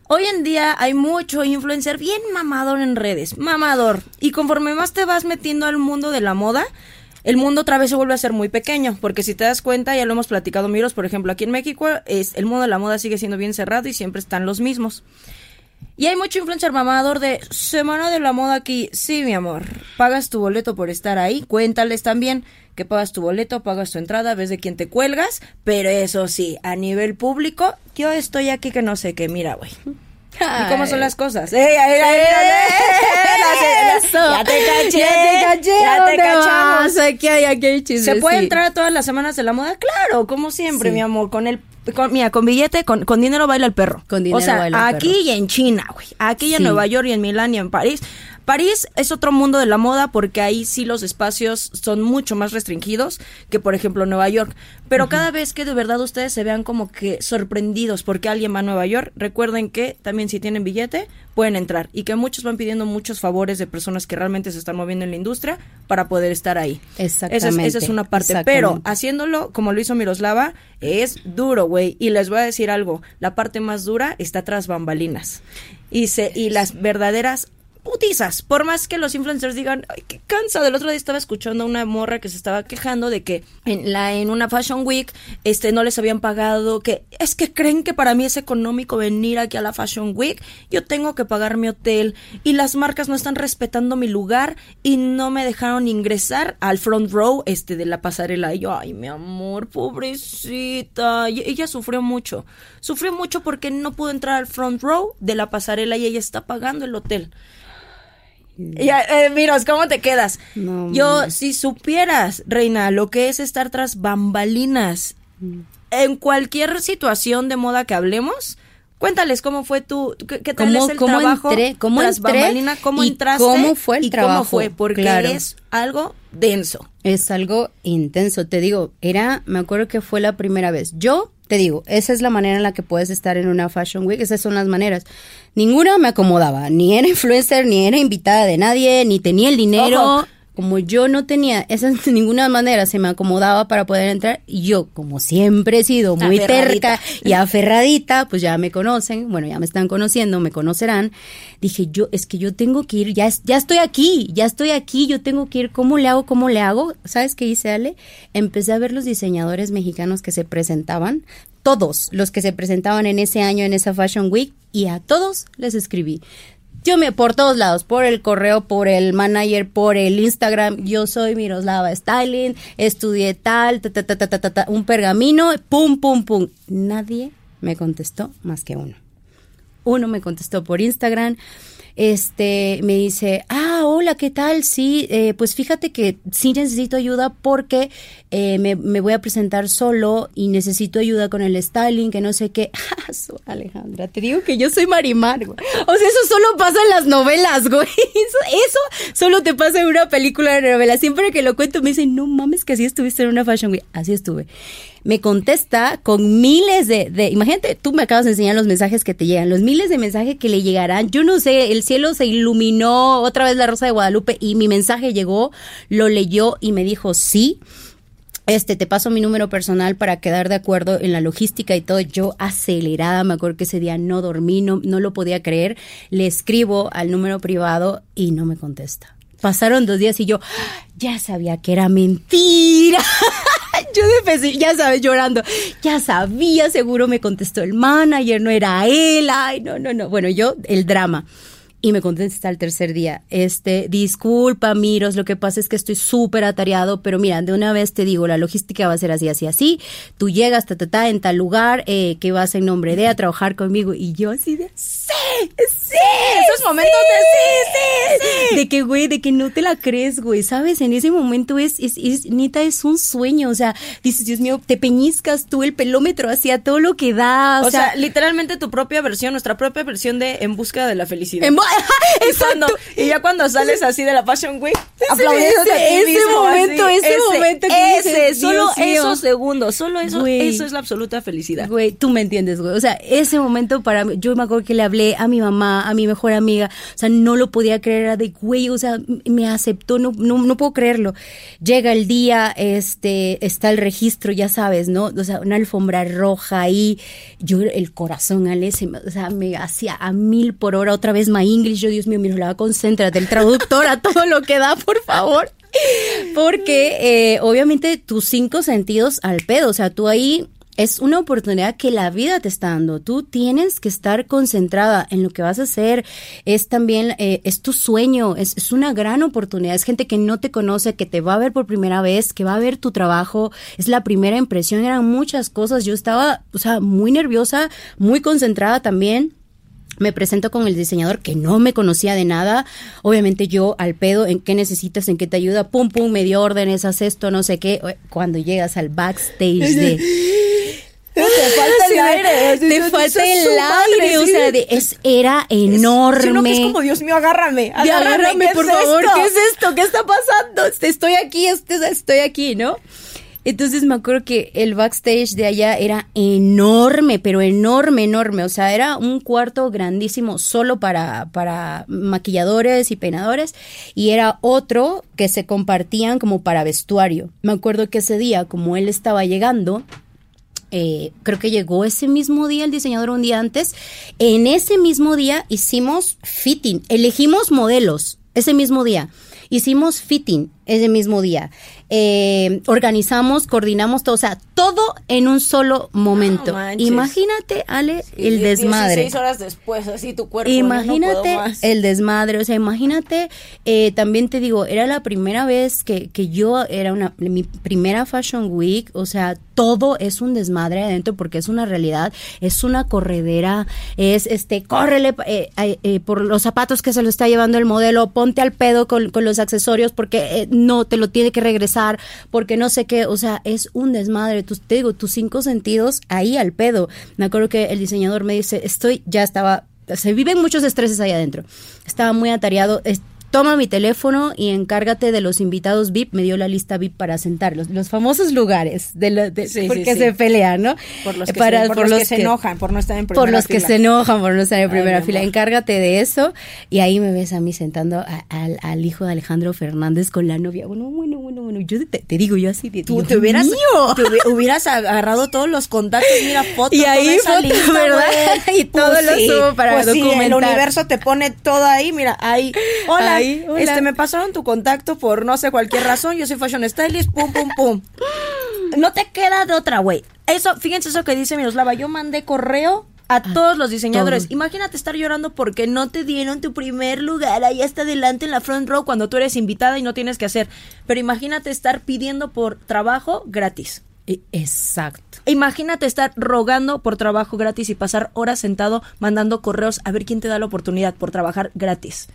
Hoy en día hay mucho influencer bien mamador en redes, mamador. Y conforme más te vas metiendo al mundo de la moda, el mundo otra vez se vuelve a ser muy pequeño, porque si te das cuenta, ya lo hemos platicado, Miros, por ejemplo, aquí en México, es, el mundo de la moda sigue siendo bien cerrado y siempre están los mismos. Y hay mucho influencer mamador de Semana de la Moda aquí. Sí, mi amor. Pagas tu boleto por estar ahí. Cuéntales también que pagas tu boleto, pagas tu entrada, ves de quién te cuelgas. Pero eso sí, a nivel público, yo estoy aquí que no sé qué. Mira, güey. ¿Y cómo son las cosas? ¡Ey, ey, ey, Ya te caché. Ya te caché. Ya te cachamos. Aquí hay, aquí hay ¿Se puede entrar a todas las semanas de la moda? Claro, como siempre, mi amor. Con el mira, con billete, con, con, dinero baila el perro. Con dinero o sea, baila el aquí y en China, güey. Aquí y en Nueva York y en Milán y en París. París es otro mundo de la moda porque ahí sí los espacios son mucho más restringidos que por ejemplo Nueva York. Pero cada vez que de verdad ustedes se vean como que sorprendidos porque alguien va a Nueva York, recuerden que también si tienen billete pueden entrar y que muchos van pidiendo muchos favores de personas que realmente se están moviendo en la industria para poder estar ahí. Exactamente. Esa es, una parte. Pero haciéndolo como lo hizo Miroslava es duro, güey. Y les voy a decir algo, la parte más dura está tras bambalinas. Y, se, y las verdaderas putizas. Por más que los influencers digan, ay, qué cansado. El otro día estaba escuchando a una morra que se estaba quejando de que en la en una Fashion Week este no les habían pagado, que es que creen que para mí es económico venir aquí a la Fashion Week. Yo tengo que pagar mi hotel y las marcas no están respetando mi lugar y no me dejaron ingresar al front row este de la pasarela. Y yo, ay, mi amor, pobrecita. Ella sufrió mucho. Sufrió mucho porque no pudo entrar al front row de la pasarela y ella está pagando el hotel. Ya, eh, miros, ¿cómo te quedas? Yo, si supieras, Reina, lo que es estar tras bambalinas, mm. en cualquier situación de moda que hablemos, cuéntales cómo fue tu, qué, tal es el trabajo cómo tras bambalinas, cómo entraste cómo fue el y trabajo. cómo fue, porque es algo denso. Es algo intenso, te digo, era, me acuerdo que fue la primera vez. Yo te digo, esa es la manera en la que puedes estar en una Fashion Week, esas son las maneras. Ninguna me acomodaba, ni era influencer, ni era invitada de nadie, ni tenía el dinero como yo no tenía esa de ninguna manera se me acomodaba para poder entrar, y yo, como siempre he sido muy terca y aferradita, pues ya me conocen, bueno, ya me están conociendo, me conocerán, dije yo, es que yo tengo que ir, ya, ya estoy aquí, ya estoy aquí, yo tengo que ir, ¿cómo le hago? ¿Cómo le hago? ¿Sabes qué hice, Ale? Empecé a ver los diseñadores mexicanos que se presentaban, todos los que se presentaban en ese año en esa Fashion Week, y a todos les escribí yo me, por todos lados, por el correo, por el manager, por el Instagram, yo soy Miroslava Styling, estudié tal, ta, ta, ta, ta, ta, ta, un pergamino, pum, pum, pum. Nadie me contestó más que uno. Uno me contestó por Instagram este, me dice, ah, hola, ¿qué tal? Sí, eh, pues fíjate que sí necesito ayuda porque eh, me, voy a presentar solo y necesito ayuda con el styling, que no sé qué. Alejandra, te digo que yo soy Marimar, güey. O sea, eso solo pasa en las novelas, güey. Eso, eso solo te pasa en una película de novela. Siempre que lo cuento me dicen, no mames que así estuviste en una fashion, güey. Así estuve me contesta con miles de, de, imagínate, tú me acabas de enseñar los mensajes que te llegan, los miles de mensajes que le llegarán. Yo no sé, el cielo se iluminó otra vez la rosa de Guadalupe y mi mensaje llegó, lo leyó y me dijo sí. Este, te paso mi número personal para quedar de acuerdo en la logística y todo. Yo acelerada, me acuerdo que ese día no dormí, no, no lo podía creer. Le escribo al número privado y no me contesta. Pasaron dos días y yo ya sabía que era mentira. yo de ya sabes, llorando. Ya sabía, seguro me contestó el manager, no era él. Ay, no, no, no. Bueno, yo, el drama y me contesta el tercer día, este, disculpa, Miros, lo que pasa es que estoy súper atareado, pero mira, de una vez te digo, la logística va a ser así, así, así, tú llegas, ta, ta, ta, en tal lugar, eh, que vas en nombre de a trabajar conmigo, y yo así de, sí, sí, esos momentos de sí, sí, sí, de que, güey, de que no te la crees, güey, ¿sabes? En ese momento es, es, es, neta, es un sueño, o sea, dices, Dios mío, te peñizcas tú el pelómetro hacia todo lo que da, o, sea, literalmente tu propia versión, nuestra propia versión de En busca de la felicidad. En y, ya cuando sales así de la Fashion Week, ese, ese momento, ese, momento que ese, solo esos segundos, solo eso, eso es la absoluta felicidad. Güey, tú me entiendes, güey. O sea, ese momento para mí, yo me acuerdo que le hablé a mi mamá, a mi mejor amiga, o sea, no lo podía creer, era de, güey, o sea, me aceptó, no, no, no puedo creerlo. Llega el día, este, está el registro, ya sabes, ¿no? O sea, una alfombra roja ahí, yo, el corazón, Ale, o sea, me hacía a mil por hora, otra vez my English, yo, Dios mío, mira, la concéntrate, el traductor a todo lo que da, por favor. Porque eh, obviamente tus cinco sentidos al pedo, o sea, tú ahí es una oportunidad que la vida te está dando. Tú tienes que estar concentrada en lo que vas a hacer. Es también, eh, es tu sueño, es, es, una gran oportunidad. Es gente que no te conoce, que te va a ver por primera vez, que va a ver tu trabajo. Es la primera impresión. Eran muchas cosas. Yo estaba, o sea, muy nerviosa, muy concentrada también me presento con el diseñador que no me conocía de nada. Obviamente yo al pedo, ¿en qué necesitas? ¿En qué te ayuda? Pum, pum, me dio órdenes, haz esto, no sé qué. Cuando llegas al backstage de... Te falta el aire. Te falta el aire. O sea, de, es, era enorme. Es, es como, Dios mío, agárrame. Agárrame, por favor. ¿Qué es esto? ¿Qué está pasando? Estoy aquí, estoy aquí, ¿no? Entonces me acuerdo que el backstage de allá era enorme, pero enorme, enorme. O sea, era un cuarto grandísimo solo para, para maquilladores y peinadores. Y era otro que se compartían como para vestuario. Me acuerdo que ese día, como él estaba llegando, eh, creo que llegó ese mismo día el diseñador un día antes. En ese mismo día hicimos fitting, elegimos modelos ese mismo día. Hicimos fitting ese mismo día. Eh, organizamos, coordinamos todo, o sea, todo en un solo momento. Imagínate, Ale, el desmadre. Seis horas después, así tu cuerpo. Imagínate el desmadre, o sea, imagínate, eh, también te digo, era la primera vez que, que yo era una, mi primera Fashion Week, o sea, todo es un desmadre adentro porque es una realidad, es una corredera, es este, córrele eh, por los zapatos que se lo está llevando el modelo, ponte al pedo con, con los accesorios porque no te lo tiene que regresar, porque no sé qué, o sea, es un desmadre. Te digo, tus cinco sentidos ahí al pedo. Me acuerdo que el diseñador me dice, estoy, ya estaba, se viven muchos estreses ahí adentro. Estaba muy atareado toma mi teléfono y encárgate de los invitados VIP. Me dio la lista VIP para sentarlos. Los famosos lugares de, la, porque se pelean, ¿no? Por los que, se, por los que, se enojan, por no estar en primera fila. Por los que se enojan, por no estar en primera fila. Encárgate de eso. Y ahí me ves a mí sentando al hijo de Alejandro Fernández con la novia. Bueno, bueno, bueno, bueno. Yo te, digo yo así. Tú te hubieras, te hubieras agarrado todos los contactos, mira, fotos, y ahí toda esa ¿verdad? y todo pues lo subo para pues documentar. el universo te pone todo ahí, mira, ahí. Hola, este, me pasaron tu contacto por no sé cualquier razón. Yo soy fashion stylist, pum, pum, pum. No te queda de otra, güey. Eso, fíjense eso que dice Miroslava. Yo mandé correo a, todos los diseñadores. Imagínate estar llorando porque no te dieron tu primer lugar ahí hasta adelante en la front row cuando tú eres invitada y no tienes que hacer. Pero imagínate estar pidiendo por trabajo gratis. E, exacto. Imagínate estar rogando por trabajo gratis y pasar horas sentado mandando correos a ver quién te da la oportunidad por trabajar gratis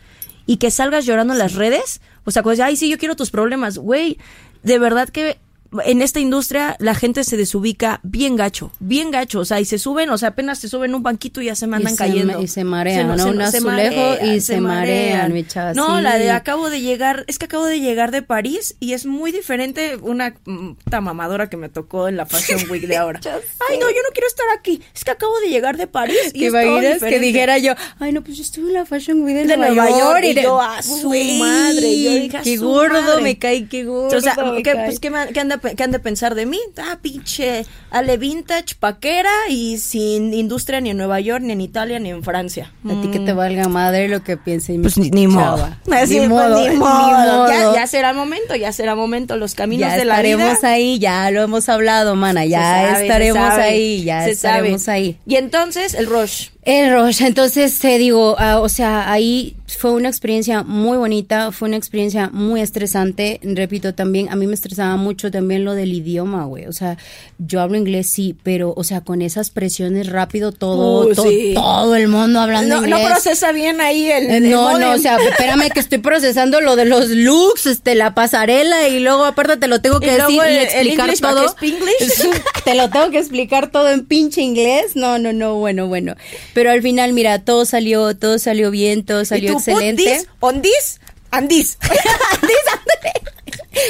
y que salgas llorando en las redes, o sea, pues, ay, sí, yo quiero tus problemas, güey, de verdad que en esta industria la gente se desubica bien gacho, bien gacho, o sea, y se suben, o sea, apenas se suben un banquito y ya se mandan cayendo. y se marean, ¿no? un azulejo y se, marean, mi chava, No, la de acabo de llegar, es que acabo de llegar de París y es muy diferente una puta mamadora que me tocó en la Fashion Week de ahora. ay, no, yo no quiero estar aquí, es que acabo de llegar de París y es todo que dijera yo, ay, no, pues yo estuve en la Fashion Week de, Nueva, York, y, yo a su madre, yo dije, qué gordo me cae, qué gordo. O sea, ¿qué, pues, ¿qué, anda ¿qué han de pensar de mí? Ah, pinche Ale Vintage, paquera y sin industria ni en Nueva York, ni en Italia, ni en Francia. A ti que te mm. valga madre lo que piense Pues ni, ni modo. ni, modo. ni, modo. Ya, ya, será momento, ya será el momento. Los caminos de la vida. estaremos ahí, ya lo hemos hablado, mana. Ya estaremos ahí, ya estaremos ahí. Y entonces, el Rush. El Rush, entonces te digo, ah, o sea, ahí fue una experiencia muy bonita, fue una experiencia muy estresante, repito también, a mí me estresaba mucho también lo del idioma, güey, o sea, yo hablo inglés sí, pero, o sea, con esas presiones rápido, todo, uh, todo, el mundo hablando no, inglés. No procesa bien ahí el, eh, No, no, o sea, espérame que estoy procesando lo de los looks, este, la pasarela y luego aparte te lo tengo que decir y explicar todo. te lo tengo que explicar todo en pinche inglés, no, no, no, bueno, bueno. Pero al final, mira, todo salió, todo salió bien, todo salió excelente. On this, and this.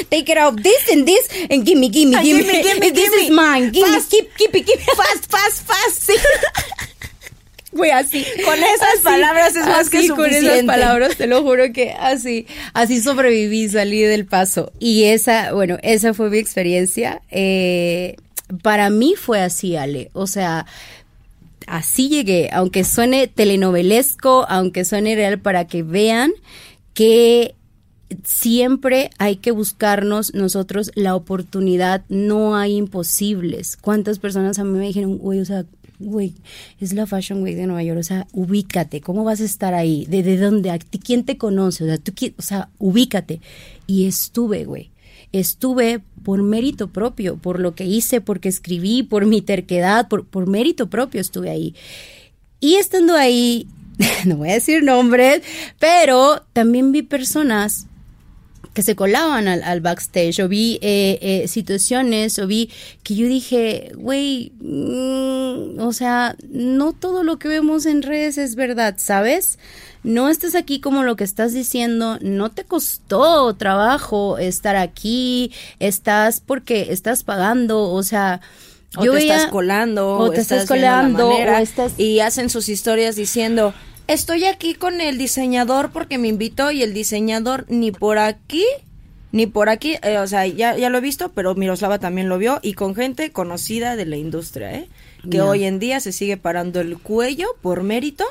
Take it out this and this and gimme, gimme, gimme. gimme, gimme this is mine. Gimme, fast, keep, keep it, keep it. Fast, fast, fast. Sí. Güey, así. Con esas palabras es más que suficiente. Con esas palabras, te lo juro que así, así sobreviví, salí del paso. Y esa, bueno, esa fue mi experiencia. Eh, para mí fue así, Ale. O sea, así llegué, aunque suene telenovelesco, aunque suene real para que vean que siempre hay que buscarnos nosotros la oportunidad, no hay imposibles. ¿Cuántas personas a mí me dijeron, güey, o sea, güey, es la Fashion Week de Nueva York, o sea, ubícate, ¿cómo vas a estar ahí? ¿De, de dónde? ¿Quién te conoce? O sea, tú, o sea, ubícate. Y estuve, güey. Estuve por mérito propio, por lo que hice, porque escribí, por mi terquedad, por, por mérito propio estuve ahí. Y estando ahí, no voy a decir nombres, pero también vi personas que se colaban al, backstage o vi eh, eh, situaciones o vi que yo dije, güey, mm, o sea, no todo lo que vemos en redes es verdad, ¿sabes? No estás aquí como lo que estás diciendo, no te costó trabajo estar aquí, estás porque estás pagando, o sea... O te estás colando, o te estás, colando, o estás... y hacen sus historias diciendo, estoy aquí con el diseñador porque me invitó y el diseñador ni por aquí ni por aquí, eh, o sea, ya, ya lo he visto, pero Miroslava también lo vio y con gente conocida de la industria, ¿eh? Que hoy en día se sigue parando el cuello por mérito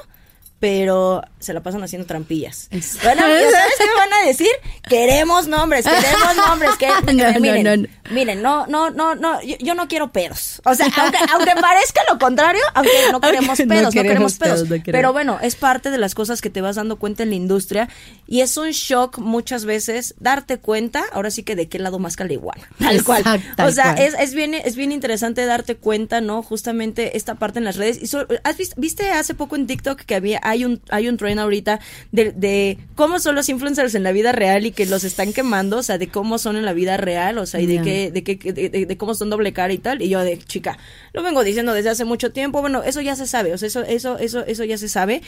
pero se la pasan haciendo trampillas. Bueno, ¿sabes qué van a decir? Queremos nombres, queremos nombres. Que, no, miren, no, no. miren, no, no, no, no, yo, no quiero pedos. O sea, aunque, aunque parezca lo contrario, aunque no queremos pedos, no queremos, pedos. pero bueno, es parte de las cosas que te vas dando cuenta en la industria y es un shock muchas veces darte cuenta, ahora sí que de qué lado más igual, tal cual. o sea, es, es, bien, es bien interesante darte cuenta, ¿no? Justamente esta parte en las redes. Y ¿has visto, viste hace poco en TikTok que había hay un, hay un tren ahorita de, de cómo son los influencers en la vida real y que los están quemando, o sea, de cómo son en la vida real, o sea, y de qué, de qué, de, cómo son doble cara y tal. Y yo de chica, lo vengo diciendo desde hace mucho tiempo, bueno, eso ya se sabe, o sea, eso, eso, eso, eso ya se sabe,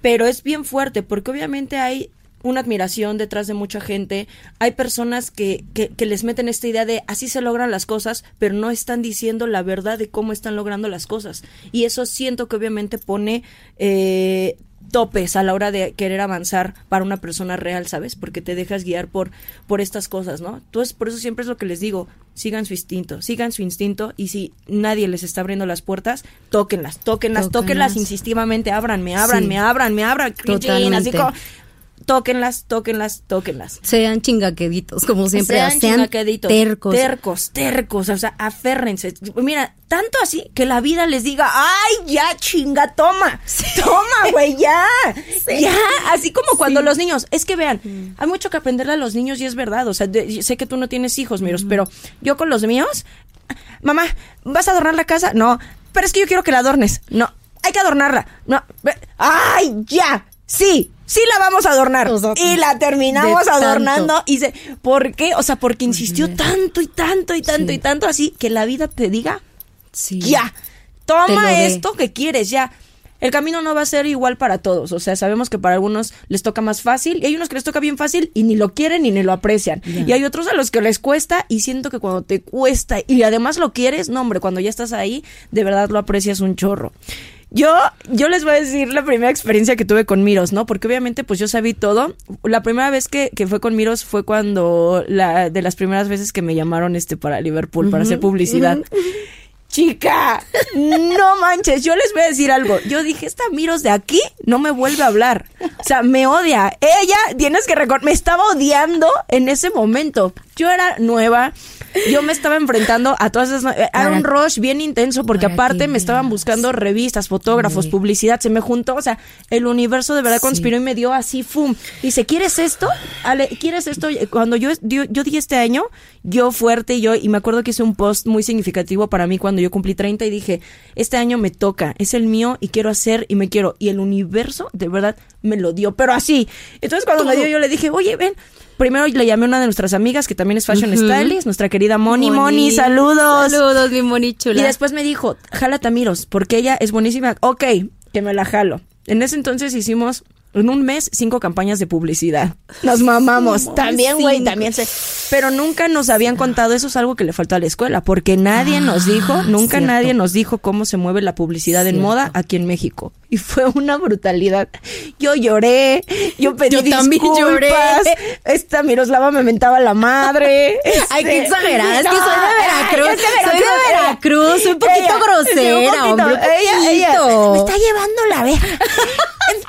pero es bien fuerte, porque obviamente hay una admiración detrás de mucha gente. Hay personas que, que, que, les meten esta idea de así se logran las cosas, pero no están diciendo la verdad de cómo están logrando las cosas. Y eso siento que obviamente pone eh, topes a la hora de querer avanzar para una persona real, ¿sabes? Porque te dejas guiar por, por estas cosas, ¿no? Entonces, por eso siempre es lo que les digo, sigan su instinto, sigan su instinto y si nadie les está abriendo las puertas, tóquenlas, tóquenlas, tóquenlas, insistivamente, ábranme, ábranme, ábranme, ábranme, así como tóquenlas, tóquenlas, tóquenlas. Sean chingaqueditos, como siempre. Sean, sean tercos. Tercos, tercos, o sea, aférrense. Mira, tanto así que la vida les diga, ay, ya, chinga, toma, toma, güey, ya, ya. Así como cuando los niños, es que vean, hay mucho que aprenderle a los niños y es verdad, o sea, sé que tú no tienes hijos, miros, pero yo con los míos, mamá, ¿vas a adornar la casa? No, pero es que yo quiero que la adornes. No, hay que adornarla. No, ay, ya, sí, sí la vamos a adornar. y la terminamos adornando. Y se, ¿por qué? O sea, porque insistió tanto y tanto y tanto y tanto así que la vida te diga, sí. ya, toma esto que quieres, ya. El camino no va a ser igual para todos, o sea, sabemos que para algunos les toca más fácil y hay unos que les toca bien fácil y ni lo quieren ni ni lo aprecian. Y hay otros a los que les cuesta y siento que cuando te cuesta y además lo quieres, no hombre, cuando ya estás ahí, de verdad lo aprecias un chorro. Yo, yo les voy a decir la primera experiencia que tuve con Miros, ¿no? Porque obviamente pues yo sabí todo. La primera vez que, que fue con Miros fue cuando la, de las primeras veces que me llamaron este para Liverpool, para hacer publicidad. Chica, no manches, yo les voy a decir algo. Yo dije, esta Miros de aquí no me vuelve a hablar. O sea, me odia. Ella, tienes que recordar, me estaba odiando en ese momento. Yo era nueva, yo me estaba enfrentando a todas esas... Era un rush bien intenso porque aparte me estaban buscando revistas, fotógrafos, publicidad, se me juntó, o sea, el universo de verdad conspiró y me dio así, ¡fum! Dice, ¿quieres esto? Ale, ¿quieres esto? Cuando yo, yo, yo di este año, yo fuerte y yo, y me acuerdo que hice un post muy significativo para mí cuando yo cumplí 30 y dije, este año me toca, es el mío y quiero hacer y me quiero. Y el universo de verdad me lo dio, pero así. Entonces cuando me dio yo le dije, oye, ven, primero le llamé a una de nuestras amigas que también es fashion stylist, nuestra querida Moni. Moni, saludos. Saludos, mi Moni chula. Y después me dijo, jala Tamiros, porque ella es buenísima. Ok, que me la jalo. En ese entonces hicimos en un mes cinco campañas de publicidad. Nos mamamos. también, güey, también se. Pero nunca nos habían contado, eso es algo que le faltó a la escuela, porque nadie nos ah, dijo, nunca nadie nos dijo cómo se mueve la publicidad en moda aquí en México. Y fue una brutalidad. Yo lloré, yo pedí yo También lloré. Esta Miroslava me mentaba la madre. Ay, qué este, exagerada. Es que soy de Veracruz. soy de Veracruz. Soy un poquito grosera, hombre. ella, ella, me está llevando la vez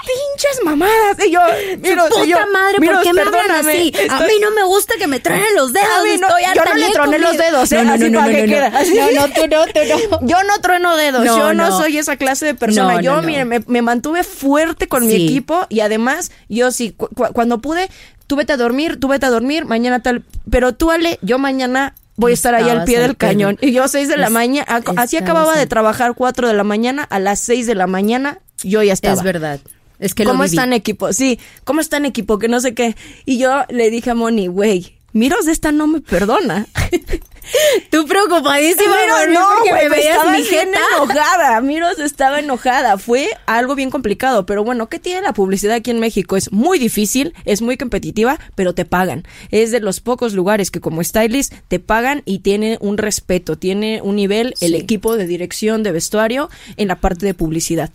pinches mamadas. Y yo, miro, puta yo, madre, ¿por qué me hablan así? A mí no me gusta que me traen los dedos. A mí no, yo no le troné los dedos, ¿eh? No, no, no, no, no, tú no, tú no. Yo no trueno dedos. yo no, soy esa clase de persona. yo, mire, me, me, mantuve fuerte con mi equipo y además, yo sí, cuando pude, tú vete a dormir, tú vete a dormir, mañana tal. Pero tú, Ale, yo mañana voy a estar ahí al pie del cañón. Y yo seis de la mañana, así acababa de trabajar cuatro de la mañana, a las seis de la mañana yo ya estaba. Es verdad. Es que ¿Cómo está en equipo? Sí, ¿cómo está en equipo? Que no sé qué. Y yo le dije a Moni, güey, Miros de esta no me perdona. Tú preocupadísima no, porque me veías mi jeta. enojada. Miros estaba enojada. Fue algo bien complicado, pero bueno, ¿qué tiene la publicidad aquí en México? Es muy difícil, es muy competitiva, pero te pagan. Es de los pocos lugares que como stylist te pagan y tiene un respeto, tiene un nivel el equipo de dirección de vestuario en la parte de publicidad.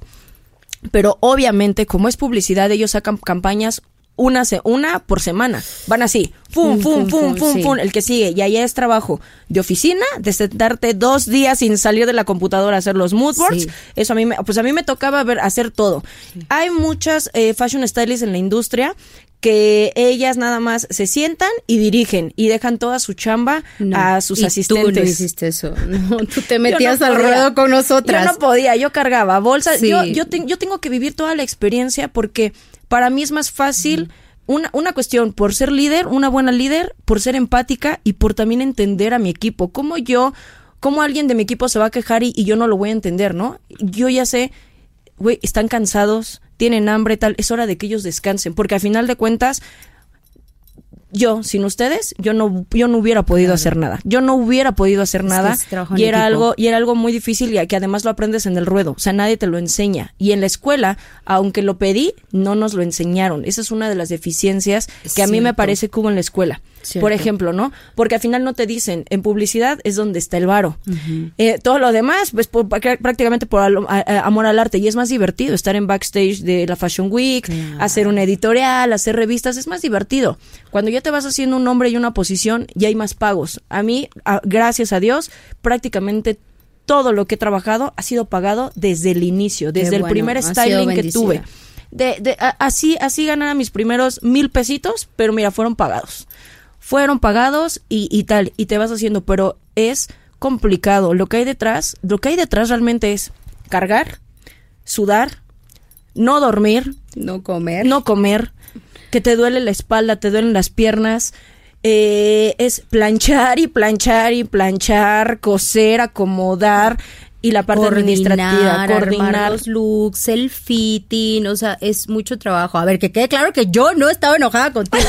Pero obviamente, como es publicidad, ellos sacan campañas una, una por semana. Van así, fum, fum, fum, fum, fum, el que sigue. Y ahí es trabajo de oficina, de sentarte dos días sin salir de la computadora a hacer los mood boards. Eso a mí, me, pues a mí me tocaba ver, hacer todo. Hay muchas eh, fashion stylists en la industria que ellas nada más se sientan y dirigen y dejan toda su chamba a sus asistentes. Tú no hiciste eso. tú te metías al ruedo con nosotras. Yo no podía, yo cargaba bolsas. Yo, yo, yo tengo que vivir toda la experiencia porque para mí es más fácil una, una cuestión por ser líder, una buena líder, por ser empática y por también entender a mi equipo. ¿Cómo yo, cómo alguien de mi equipo se va a quejar y, y yo no lo voy a entender, no? Yo ya sé, güey, están cansados, tienen hambre, tal, es hora de que ellos descansen, porque al final de cuentas yo, sin ustedes, yo no, yo no hubiera podido hacer nada. Yo no hubiera podido hacer nada. y era algo, y era algo muy difícil y que además lo aprendes en el ruedo. O sea, nadie te lo enseña. Y en la escuela, aunque lo pedí, no nos lo enseñaron. Esa es una de las deficiencias que a mí me parece que hubo en la escuela por ejemplo, ¿no? Porque al final no te dicen, en publicidad es donde está el varo. Eh, todo lo demás, pues prácticamente por amor al arte. Y es más divertido estar en backstage de la Fashion Week, hacer una editorial, hacer revistas, es más divertido. Cuando ya te vas haciendo un nombre y una posición, ya hay más pagos. A mí, gracias a Dios, prácticamente todo lo que he trabajado ha sido pagado desde el inicio, desde el primer styling que tuve. De, así, así ganaba mis primeros mil pesitos, pero mira, fueron pagados fueron pagados y, tal, y te vas haciendo, pero es complicado. Lo que hay detrás, lo que hay detrás realmente es cargar, sudar, no dormir, no comer, no comer, que te duele la espalda, te duelen las piernas, eh, es planchar y planchar y planchar, coser, acomodar, y la parte administrativa, coordinar los looks, el fitting, o sea, es mucho trabajo. A ver, que quede claro que yo no estaba enojada contigo.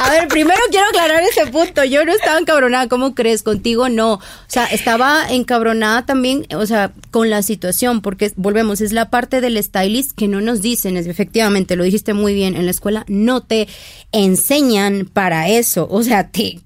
A ver, primero quiero aclarar ese punto. Yo no estaba encabronada, ¿cómo crees? Contigo no. O sea, estaba encabronada también, o sea, con la situación, porque volvemos, es la parte del stylist que no nos dicen, es, efectivamente, lo dijiste muy bien, en la escuela no te enseñan para eso. O sea, te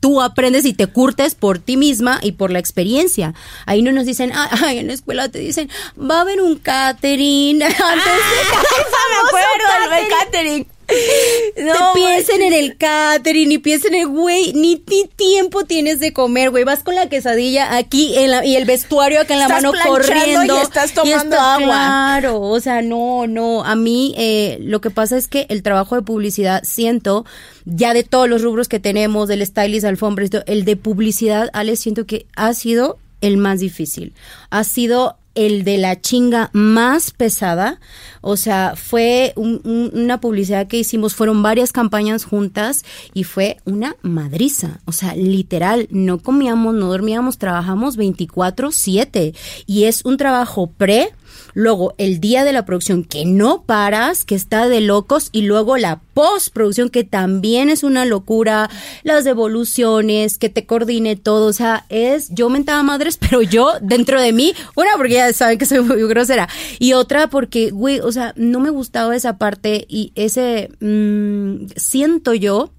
tú aprendes y te curtes por ti misma y por la experiencia. Ahí no nos dicen, ay, en la escuela te dicen, va a haber un catering. Antes de me acuerdo del catering. No, piensen en el catering y piensen en, güey, ni, tiempo tienes de comer, güey. Vas con la quesadilla aquí y el vestuario acá en la mano corriendo. Y estás tomando agua. Claro, o sea, no, no. A mí eh, lo que pasa es que el trabajo de publicidad siento ya de todos los rubros que tenemos, del stylist, alfombra, el de publicidad, Ale, siento que ha sido el más difícil. Ha sido el de la chinga más pesada. O sea, fue una publicidad que hicimos, fueron varias campañas juntas y fue una madriza. O sea, literal, no comíamos, no dormíamos, trabajamos 24/7. Y es un trabajo pre luego el día de la producción que no paras, que está de locos y luego la postproducción que también es una locura, las devoluciones, que te coordine todo, o sea, es yo mentaba madres, pero yo dentro de mí, una porque ya saben que soy muy grosera y otra porque, güey, o sea, no me gustaba esa parte y ese mm, siento yo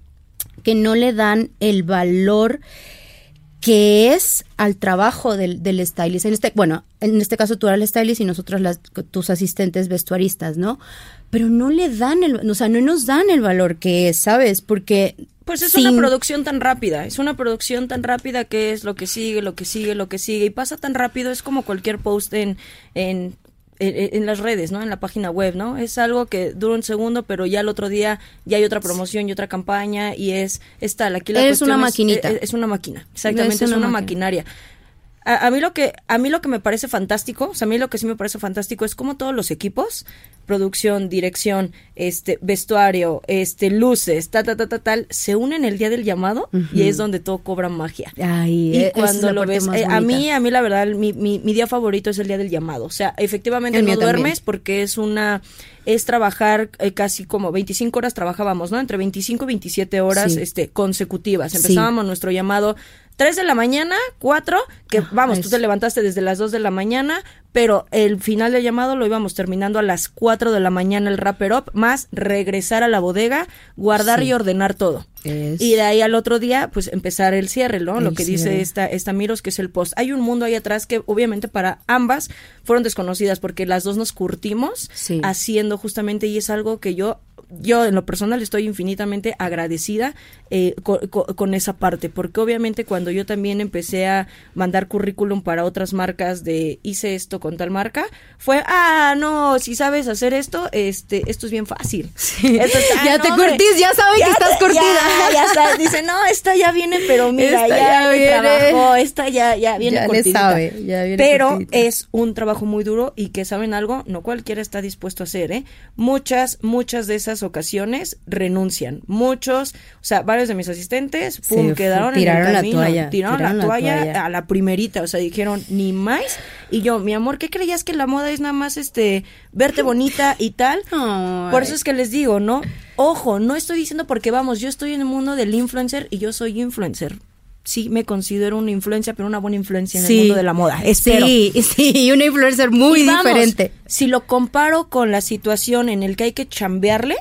que no le dan el valor que es al trabajo del, del stylist. En este, bueno, en este caso tú eres el stylist y nosotros las, tus asistentes vestuaristas, ¿no? Pero no le dan el, o sea, no nos dan el valor que es, ¿sabes? Porque pues es una producción tan rápida, es una producción tan rápida que es lo que sigue, lo que sigue, lo que sigue, y pasa tan rápido, es como cualquier post en, en en, las redes, ¿no? En la página web, ¿no? Es algo que dura un segundo, pero ya el otro día ya hay otra promoción y otra campaña y es, está, aquí la es una maquinita. Es, una máquina, exactamente, es una, maquinaria. A, a, mí lo que a mí lo que me parece fantástico, o sea, a mí lo que sí me parece fantástico es cómo todos los equipos producción, dirección, este, vestuario, este, luces, ta, ta, ta, ta, tal, se unen el día del llamado y es donde todo cobra magia. y e, cuando lo ves, eh, a mí, a mí la verdad, mi, mi, mi, día favorito es el día del llamado. O sea, efectivamente no duermes porque es una, es trabajar eh, casi como 25 horas trabajábamos, ¿no? Entre 25 y 27 horas, este, consecutivas. Empezábamos nuestro llamado 3 de la mañana, 4, que ah, vamos, tú te levantaste desde las 2 de la mañana, pero el final del llamado lo íbamos terminando a las 4 de la mañana el wrapper up, más regresar a la bodega, guardar y ordenar todo. Y de ahí al otro día, pues empezar el cierre, ¿no? Lo que dice esta, esta Miros, que es el post. Hay un mundo ahí atrás que obviamente para ambas fueron desconocidas porque las dos nos curtimos haciendo justamente y es algo que yo yo en lo personal estoy infinitamente agradecida eh, con, esa parte, porque obviamente cuando yo también empecé a mandar currículum para otras marcas de hice esto con tal marca, fue, ah, no, si sabes hacer esto, este, esto es bien fácil. ya te curtís, ya saben que estás curtida. Ya, ya dice, no, esta ya viene, pero mira, esta ya, viene. trabajo, esta ya, ya viene ya ya viene Pero es un trabajo muy duro y que saben algo, no cualquiera está dispuesto a hacer, ¿eh? Muchas, muchas de esas ocasiones renuncian. Muchos, o sea, varios de mis asistentes, pum, quedaron tiraron en el camino, la toalla, tiraron, la, toalla a la primerita, o sea, dijeron ni más. Y yo, mi amor, ¿qué creías que la moda es nada más este verte bonita y tal? Por eso es que les digo, ¿no? Ojo, no estoy diciendo porque vamos, yo estoy en el mundo del influencer y yo soy influencer sí me considero una influencia, pero una buena influencia en el mundo de la moda. Espero. Sí, sí, una influencer muy diferente. Si lo comparo con la situación en el que hay que chambearle,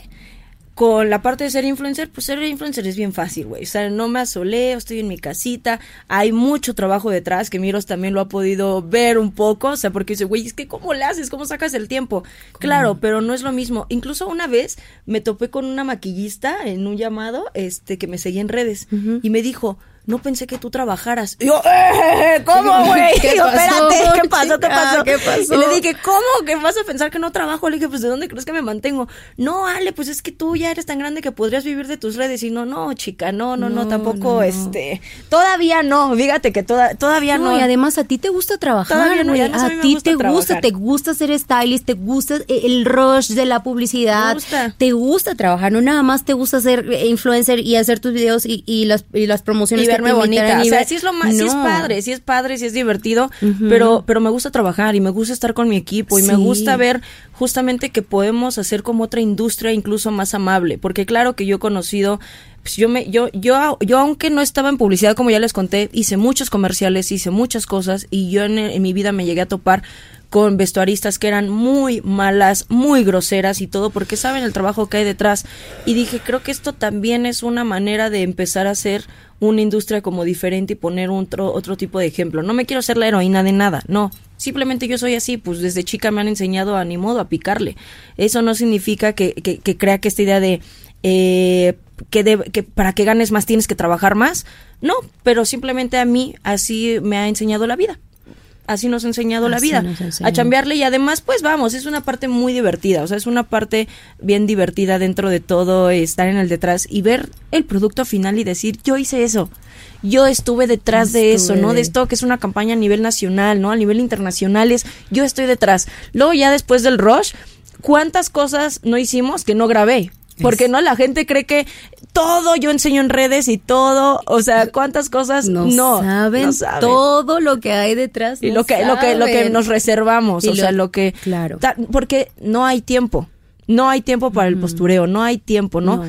con la parte de ser influencer, pues ser influencer es bien fácil, güey. O sea, no me asoleo, estoy en mi casita, hay mucho trabajo detrás, que Miros también lo ha podido ver un poco, o sea, porque dice, güey, es que ¿cómo le haces? ¿Cómo sacas el tiempo? Claro, pero no es lo mismo. Incluso una vez me topé con una maquillista en un llamado, este, que me seguía en redes, y me dijo, no pensé que tú trabajaras. Y yo, eh, ¿cómo, güey? ¿Qué Espérate, ¿qué pasó? ¿Qué pasó? ¿Qué pasó? Y le dije, ¿cómo? ¿Qué vas a pensar que no trabajo? Le dije, pues, ¿de dónde crees que me mantengo? No, Ale, pues es que tú ya eres tan grande que podrías vivir de tus redes. Y no, no, chica, no, no, no, tampoco, este, todavía no, fíjate que toda, todavía no. y además a ti te gusta trabajar, no, a, ti te gusta, te gusta ser stylist, te gusta el rush de la publicidad, te gusta trabajar, no nada más te gusta ser influencer y hacer tus videos y, y las, y las promociones verme bonita. O sea, sí es lo más, sí es padre, sí es padre, sí es divertido, pero, pero me gusta trabajar y me gusta estar con mi equipo y me gusta ver justamente que podemos hacer como otra industria incluso más amable, porque claro que yo he conocido pues yo me yo yo yo aunque no estaba en publicidad como ya les conté hice muchos comerciales hice muchas cosas y yo en, en mi vida me llegué a topar con vestuaristas que eran muy malas, muy groseras y todo, porque saben el trabajo que hay detrás. Y dije, creo que esto también es una manera de empezar a hacer una industria como diferente y poner otro, otro tipo de ejemplo. No me quiero ser la heroína de nada, no. Simplemente yo soy así, pues desde chica me han enseñado a ni modo a picarle. Eso no significa que, que, crea que esta idea de eh, que, que para que ganes más tienes que trabajar más. No, pero simplemente a mí así me ha enseñado la vida así nos ha enseñado la vida, a chambearle y además, pues vamos, es una parte muy divertida, o sea, es una parte bien divertida dentro de todo estar en el detrás y ver el producto final y decir, yo hice eso, yo estuve detrás de eso, ¿no? De esto que es una campaña a nivel nacional, ¿no? A nivel internacional es, yo estoy detrás. Luego ya después del rush, ¿cuántas cosas no hicimos que no grabé? Porque no, la gente cree que todo yo enseño en redes y todo, o sea, cuántas cosas no, saben, todo lo que hay detrás. Y lo que, lo que, lo que nos reservamos, o sea, lo que. Claro. Porque no hay tiempo. No hay tiempo para el postureo, no hay tiempo, ¿no?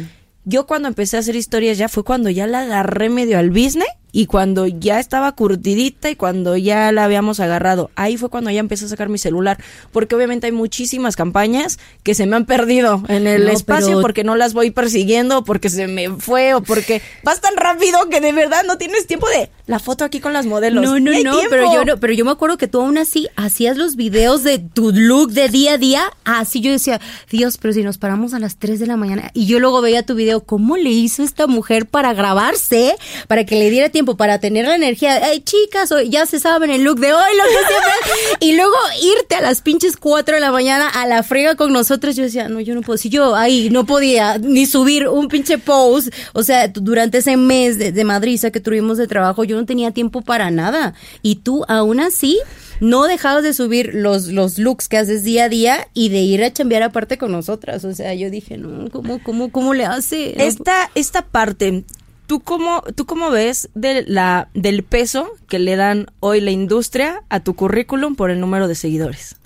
Yo cuando empecé a hacer historias ya fue cuando ya la agarré medio al business y cuando ya estaba curtidita y cuando ya la habíamos agarrado, ahí fue cuando ya empecé a sacar mi celular, porque obviamente hay muchísimas campañas que se me han perdido en el espacio porque no las voy persiguiendo, porque se me fue o porque vas tan rápido que de verdad no tienes tiempo de la foto aquí con las modelos. No, no, no, pero yo no, pero yo me acuerdo que tú aún así hacías los videos de tu look de día a día, así yo decía, Dios, pero si nos paramos a las 3 de la mañana y yo luego veía tu video, ¿cómo le hizo esta mujer para grabarse, para que le diera tiempo para tener la energía. Ay, chicas, ya se saben el look de hoy, lo que siempre. y luego irte a las pinches 4 de la mañana a la frega con nosotros. Yo decía, no, yo no puedo. Si yo ahí no podía ni subir un pinche post, o sea, durante ese mes de, de madriza que tuvimos de trabajo, yo no tenía tiempo para nada. Y tú, aún así, no dejabas de subir los, los looks que haces día a día y de ir a chambear aparte con nosotras. O sea, yo dije, no, ¿cómo, cómo, cómo le hace? Esta, esta parte ¿Tú cómo, ¿Tú cómo ves de la, del peso que le dan hoy la industria a tu currículum por el número de seguidores?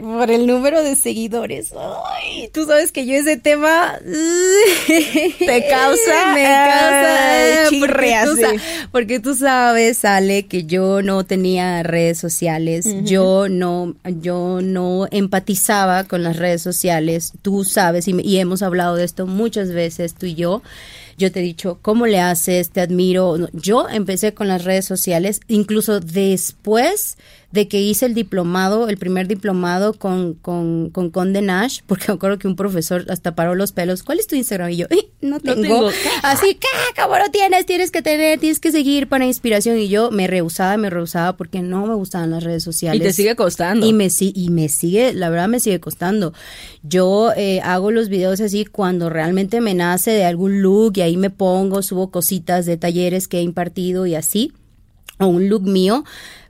Por el número de seguidores. Ay, tú sabes que yo ese tema te causa, me causa porque, porque, tú sabes, Ale, que yo no tenía redes sociales, yo no, yo no empatizaba con las redes sociales. Tú sabes y, y hemos hablado de esto muchas veces tú y yo yo te he dicho, ¿cómo le haces? Te admiro. Yo empecé con las redes sociales, incluso después de que hice el diplomado, el primer diplomado con, con, con Conde Nash, porque me acuerdo que un profesor hasta paró los pelos. ¿Cuál es tu Instagram? Y yo, no tengo. Así, ¿qué? ¿Cómo lo tienes? Tienes que tener, tienes que seguir para inspiración. Y yo me rehusaba, me rehusaba porque no me gustaban las redes sociales. Y te sigue costando. Y me, y me sigue, la verdad me sigue costando. Yo eh, hago los videos así cuando realmente me nace de algún look y ahí me pongo, subo cositas de talleres que he impartido y así, o un look mío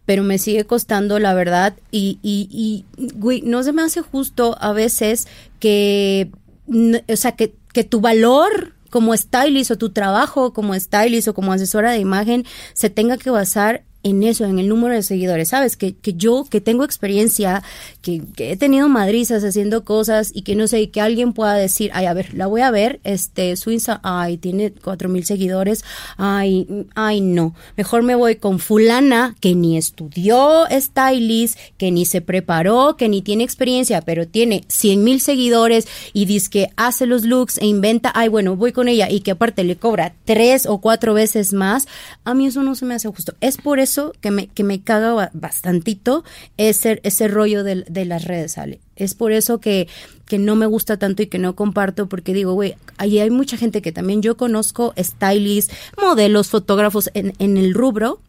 pero me sigue costando la verdad y, y, y güey, no se me hace justo a veces que, o sea, que, que tu valor como stylist o tu trabajo como stylist o como asesora de imagen se tenga que basar en eso, en el número de seguidores, ¿sabes? Que, que yo, que tengo experiencia, que, he tenido madrizas haciendo cosas y que no sé, que alguien pueda decir, ay, a ver, la voy a ver, este, su ay, tiene cuatro mil seguidores, ay, ay, no, mejor me voy con fulana que ni estudió stylist, que ni se preparó, que ni tiene experiencia, pero tiene cien mil seguidores y dice que hace los looks e inventa, ay, bueno, voy con ella y que aparte le cobra tres o cuatro veces más, a mí eso no se me hace justo. Es por eso que me, que me caga bastantito ese, ese rollo de, de las redes, ¿sale? Es por eso que, que no me gusta tanto y que no comparto, porque digo, güey, ahí hay mucha gente que también yo conozco, stylists, modelos, fotógrafos en, en el rubro,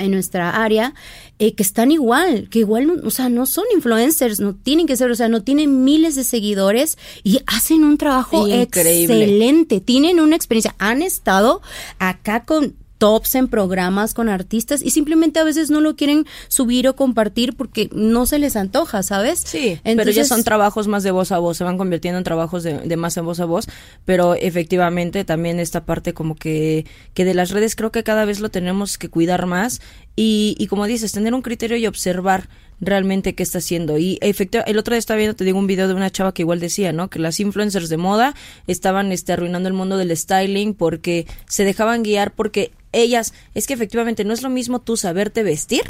en nuestra área eh, que están igual, que igual, o sea, no son influencers, no tienen que ser, o sea, no tienen miles de seguidores y hacen un trabajo excelente, tienen una experiencia, han estado acá con tops en programas con artistas y simplemente a veces no lo quieren subir o compartir porque no se les antoja, ¿sabes? Sí, pero ya son trabajos más de voz a voz, se van convirtiendo en trabajos de, más en voz a voz, pero efectivamente también esta parte como que, que de las redes creo que cada vez lo tenemos que cuidar más y, y como dices, tener un criterio y observar realmente qué está haciendo. Y efectivamente, el otro día estaba viendo, te digo, un video de una chava que igual decía, ¿no? Que las influencers de moda estaban este, arruinando el mundo del styling porque se dejaban guiar porque ellas, es que efectivamente no es lo mismo tú saberte vestir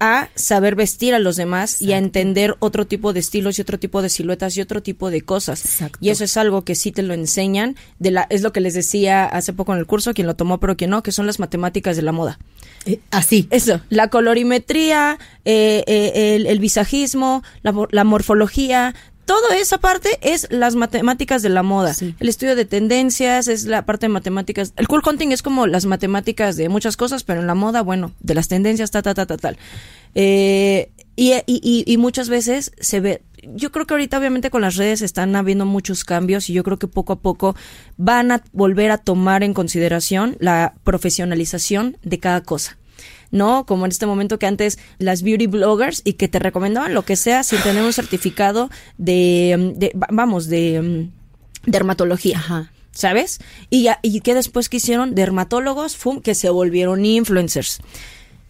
a saber vestir a los demás y a entender otro tipo de estilos y otro tipo de siluetas y otro tipo de cosas. Y eso es algo que sí te lo enseñan, de la, es lo que les decía hace poco en el curso, quien lo tomó pero quien no, que son las matemáticas de la moda. Eh, así. Eso, la colorimetría, eh, eh, el, el, visajismo, la, la morfología, toda esa parte es las matemáticas de la moda. El estudio de tendencias es la parte de matemáticas. El cool hunting es como las matemáticas de muchas cosas, pero en la moda, bueno, de las tendencias, ta, ta, ta, ta, tal. Eh, y, y, y, muchas veces se ve, yo creo que ahorita obviamente con las redes están habiendo muchos cambios y yo creo que poco a poco van a volver a tomar en consideración la profesionalización de cada cosa. ¿No? Como en este momento que antes las beauty bloggers y que te recomendaban lo que sea sin tener un certificado de, de vamos, de dermatología. Ajá. ¿Sabes? Y, ya, y que después que hicieron dermatólogos, fum, que se volvieron influencers.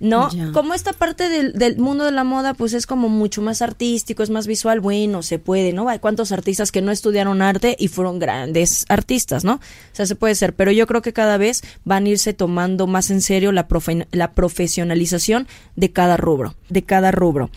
¿No? Como esta parte del, del, mundo de la moda, pues es como mucho más artístico, es más visual, bueno, se puede, ¿no? Hay cuantos artistas que no estudiaron arte y fueron grandes artistas, ¿no? O sea, se puede ser, pero yo creo que cada vez van a irse tomando más en serio la, la profesionalización de cada rubro, de cada rubro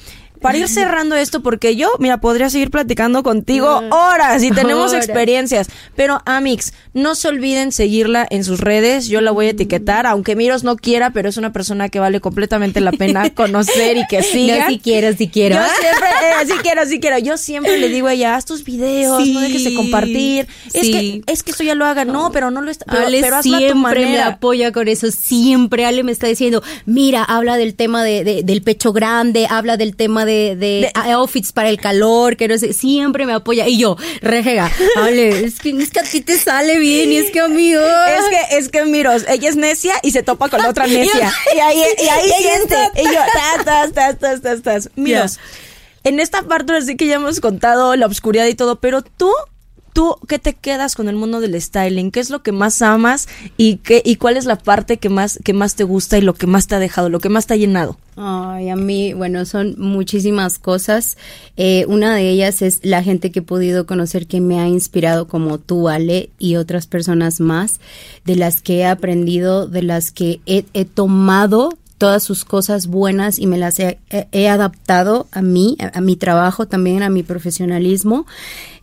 para ir cerrando esto, porque yo, mira, podría seguir platicando contigo mm. horas y tenemos experiencias. Pero, Amix, no se olviden seguirla en sus redes. Yo la voy a etiquetar, aunque Miros no quiera, pero es una persona que vale completamente la pena conocer y que siga. si quiero, si quiero. Yo siempre, eh, si quiero, si quiero. Yo siempre le digo a ella, haz tus videos, no dejes de compartir. Es que, es que esto ya lo haga. No, pero no lo está. Ale pero, siempre me apoya con eso. Siempre Ale me está diciendo, mira, habla del tema de, del pecho grande, habla del tema de de, outfits para el calor, que no sé, siempre me apoya. Y yo, rejega, vale, es que, es que a ti te sale bien y es que amigo. Es que, es que, miros, ella es necia y se topa con la otra necia. y ahí, y ahí siente. Y yo, tas, tas, tas, tas, tas, Miros, en esta parte sí que ya hemos contado la oscuridad y todo, pero tú ¿Tú qué te quedas con el mundo del styling? ¿Qué es lo que más amas y qué y cuál es la parte que más que más te gusta y lo que más te ha dejado, lo que más te ha llenado? Ay, a mí, bueno, son muchísimas cosas. Eh, una de ellas es la gente que he podido conocer que me ha inspirado como tú, Ale, y otras personas más, de las que he aprendido, de las que he, he tomado todas sus cosas buenas y me las he, adaptado a mí, a, mi trabajo, también a mi profesionalismo.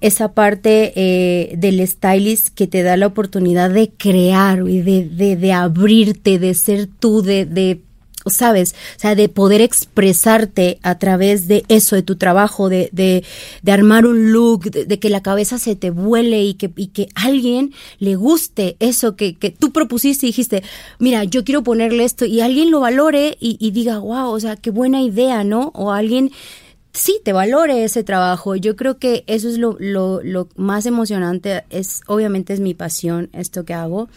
Esa parte eh, del stylist que te da la oportunidad de crear y de, de, abrirte, de ser tú, de sabes, o sea, de poder expresarte a través de eso, de tu trabajo, de, de, de armar un look, de, que la cabeza se te vuele y que, y que alguien le guste eso que, que tú propusiste y dijiste, mira, yo quiero ponerle esto y alguien lo valore y, y diga, wow, o sea, qué buena idea, ¿no? O alguien sí te valore ese trabajo. Yo creo que eso es lo, lo, lo más emocionante, es obviamente es mi pasión esto que hago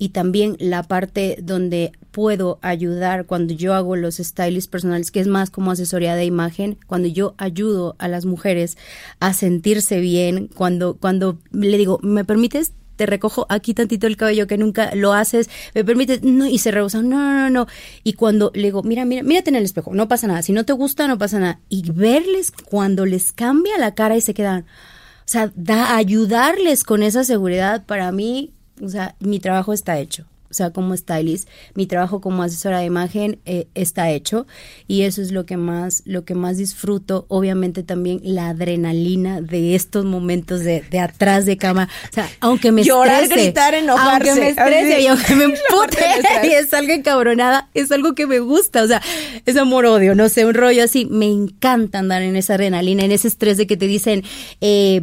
y también la parte donde puedo ayudar cuando yo hago los stylists personales, que es más como asesoría de imagen, cuando yo ayudo a las mujeres a sentirse bien, cuando, cuando le digo, ¿me permites? te recojo aquí tantito el cabello que nunca lo haces, me permites, no, y se rehusan, no, no, no, no. Y cuando le digo, mira, mira, mírate en el espejo, no pasa nada, si no te gusta, no pasa nada. Y verles cuando les cambia la cara y se quedan, o sea, da, ayudarles con esa seguridad, para mí o sea, mi trabajo está hecho o sea, como stylist, mi trabajo como asesora de imagen eh, está hecho y eso es lo que más, lo que más disfruto. Obviamente también la adrenalina de estos momentos de, de atrás de cama. O sea, aunque me Llorar, gritar, enojarse. Aunque me estrese y aunque me empute y es algo encabronada, es algo que me gusta. O sea, es amor-odio, no sé, un rollo así. Me encanta andar en esa adrenalina, en ese estrés de que te dicen, eh,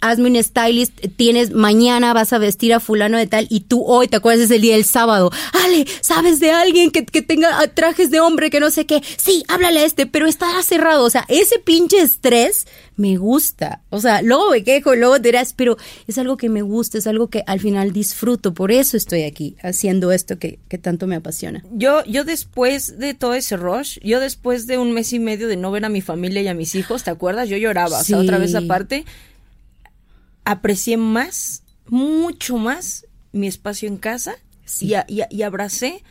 hazme un stylist, tienes, mañana vas a vestir a fulano de tal y tú hoy te acuerdas el día del sábado. Ale, ¿sabes de alguien que, tenga trajes de hombre que no sé qué? Sí, háblale a este, pero está cerrado. O sea, ese pinche estrés me gusta. O sea, luego me quejo, luego dirás, pero es algo que me gusta, es algo que al final disfruto. Por eso estoy aquí haciendo esto que, tanto me apasiona. Yo, yo después de todo ese rush, yo después de un mes y medio de no ver a mi familia y a mis hijos, ¿te acuerdas? Yo lloraba. O sea, otra vez aparte, aprecié más, mucho más mi espacio en casa y, abracé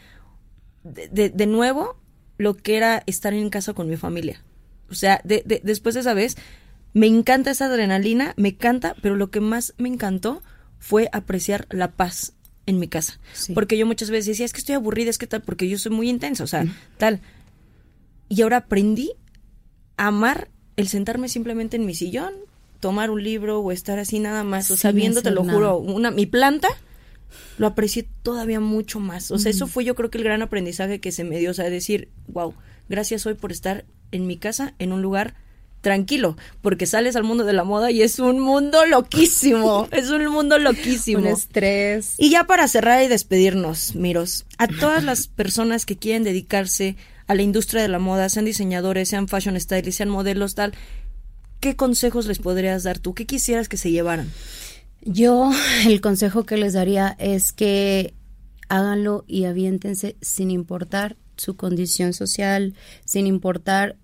de, de, nuevo lo que era estar en casa con mi familia. O sea, de, después de esa vez, me encanta esa adrenalina, me encanta, pero lo que más me encantó fue apreciar la paz en mi casa. Porque yo muchas veces decía, es que estoy aburrida, es que tal, porque yo soy muy intensa, o sea, tal. Y ahora aprendí a amar el sentarme simplemente en mi sillón, tomar un libro o estar así nada más, o sea, viendo, te lo juro, una, mi planta lo aprecié todavía mucho más. O sea, eso fue yo creo que el gran aprendizaje que se me dio, o sea, decir, wow, gracias hoy por estar en mi casa, en un lugar tranquilo, porque sales al mundo de la moda y es un mundo loquísimo, es un mundo loquísimo. Un estrés. Y ya para cerrar y despedirnos, Miros, a todas las personas que quieren dedicarse a la industria de la moda, sean diseñadores, sean fashion stylists, sean modelos, tal, ¿qué consejos les podrías dar tú? ¿Qué quisieras que se llevaran? Yo el consejo que les daría es que háganlo y aviéntense sin importar su condición social, sin importar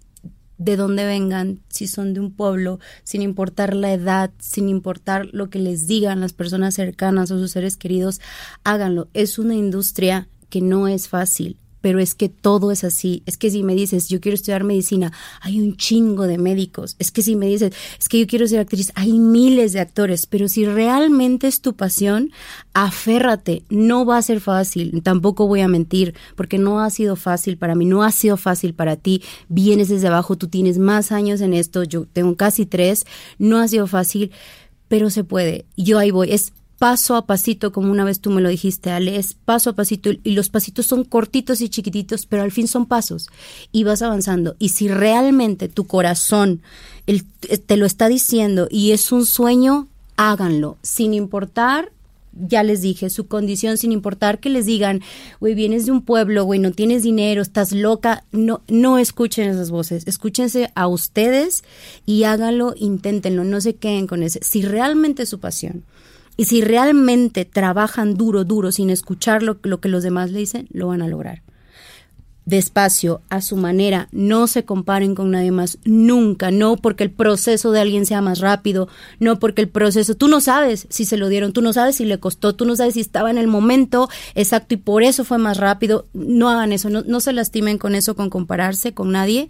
de dónde vengan, si son de un pueblo, sin importar la edad, sin importar lo que les digan las personas cercanas o sus seres queridos, háganlo. Es una industria que no es fácil pero es que todo es así. Es que si me dices, yo quiero estudiar medicina, hay un chingo de médicos. Es que si me dices, es que yo quiero ser actriz, hay miles de actores. Pero si realmente es tu pasión, aférrate. No va a ser fácil, tampoco voy a mentir, porque no ha sido fácil para mí, no ha sido fácil para ti. Vienes desde abajo, tú tienes más años en esto, yo tengo casi tres, no ha sido fácil pero se puede. Yo ahí voy. Es paso a pasito, como una vez tú me lo dijiste, Ale, es paso a pasito y los pasitos son cortitos y chiquititos, pero al fin son pasos y vas avanzando. Y si realmente tu corazón te lo está diciendo y es un sueño, háganlo, sin importar ya les dije, su condición, sin importar que les digan, güey, vienes de un pueblo, güey, no tienes dinero, estás loca, no, no escuchen esas voces, escúchense a ustedes y háganlo, inténtenlo, no se queden con ese. Si realmente es su pasión, y si realmente trabajan duro, duro, sin escuchar lo, que los demás le dicen, lo van a lograr. Despacio, a su manera, no se comparen con nadie más, nunca, no porque el proceso de alguien sea más rápido, no porque el proceso, tú no sabes si se lo dieron, tú no sabes si le costó, tú no sabes si estaba en el momento exacto y por eso fue más rápido, no hagan eso, no, se lastimen con eso, con compararse con nadie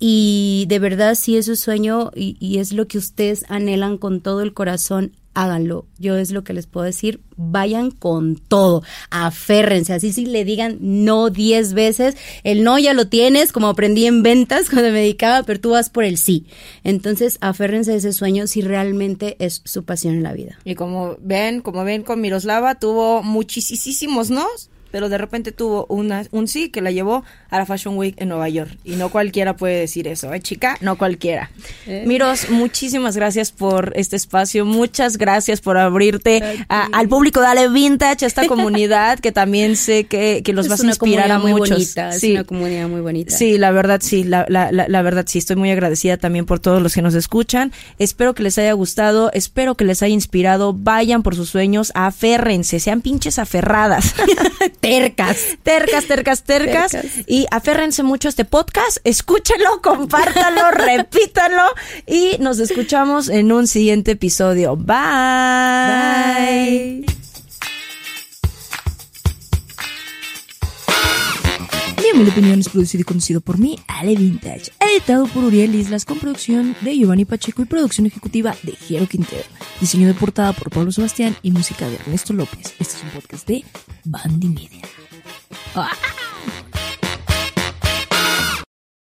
y de verdad si es su sueño y, y es lo que ustedes anhelan con todo el corazón, háganlo. Yo es lo que les puedo decir, vayan con todo, aférrense, así si le digan no diez veces, el no ya lo tienes, como aprendí en ventas cuando me dedicaba, pero tú vas por el sí. Entonces, aférrense a ese sueño si realmente es su pasión en la vida. Y como ven, como ven con Miroslava, tuvo muchísimos no pero de repente tuvo una, un sí que la llevó a la Fashion Week en Nueva York. Y no cualquiera puede decir eso, ¿eh, chica? No cualquiera. ¿Eh? Miros, muchísimas gracias por este espacio, muchas gracias por abrirte al público Dale Vintage, a esta comunidad que también sé que, que los vas a inspirar a muy muchos. Bonita, sí. Es una comunidad muy bonita. Sí, la verdad sí, la, la, la, verdad sí, estoy muy agradecida también por todos los que nos escuchan. Espero que les haya gustado, espero que les haya inspirado, vayan por sus sueños, aférrense, sean pinches aferradas. tercas. Tercas, tercas, tercas. Y aférrense mucho a este podcast, escúchenlo, compártanlo, repítanlo y nos escuchamos en un siguiente episodio. Bye. Bye. Mi opinión es producido y conducido por mí, Ale Vintage. Editado por Uriel Islas con producción de Giovanni Pacheco y producción ejecutiva de Jero Quintero. Diseño de portada por Pablo Sebastián y música de Ernesto López. Este es un podcast de Bandy Media. ¡Ah!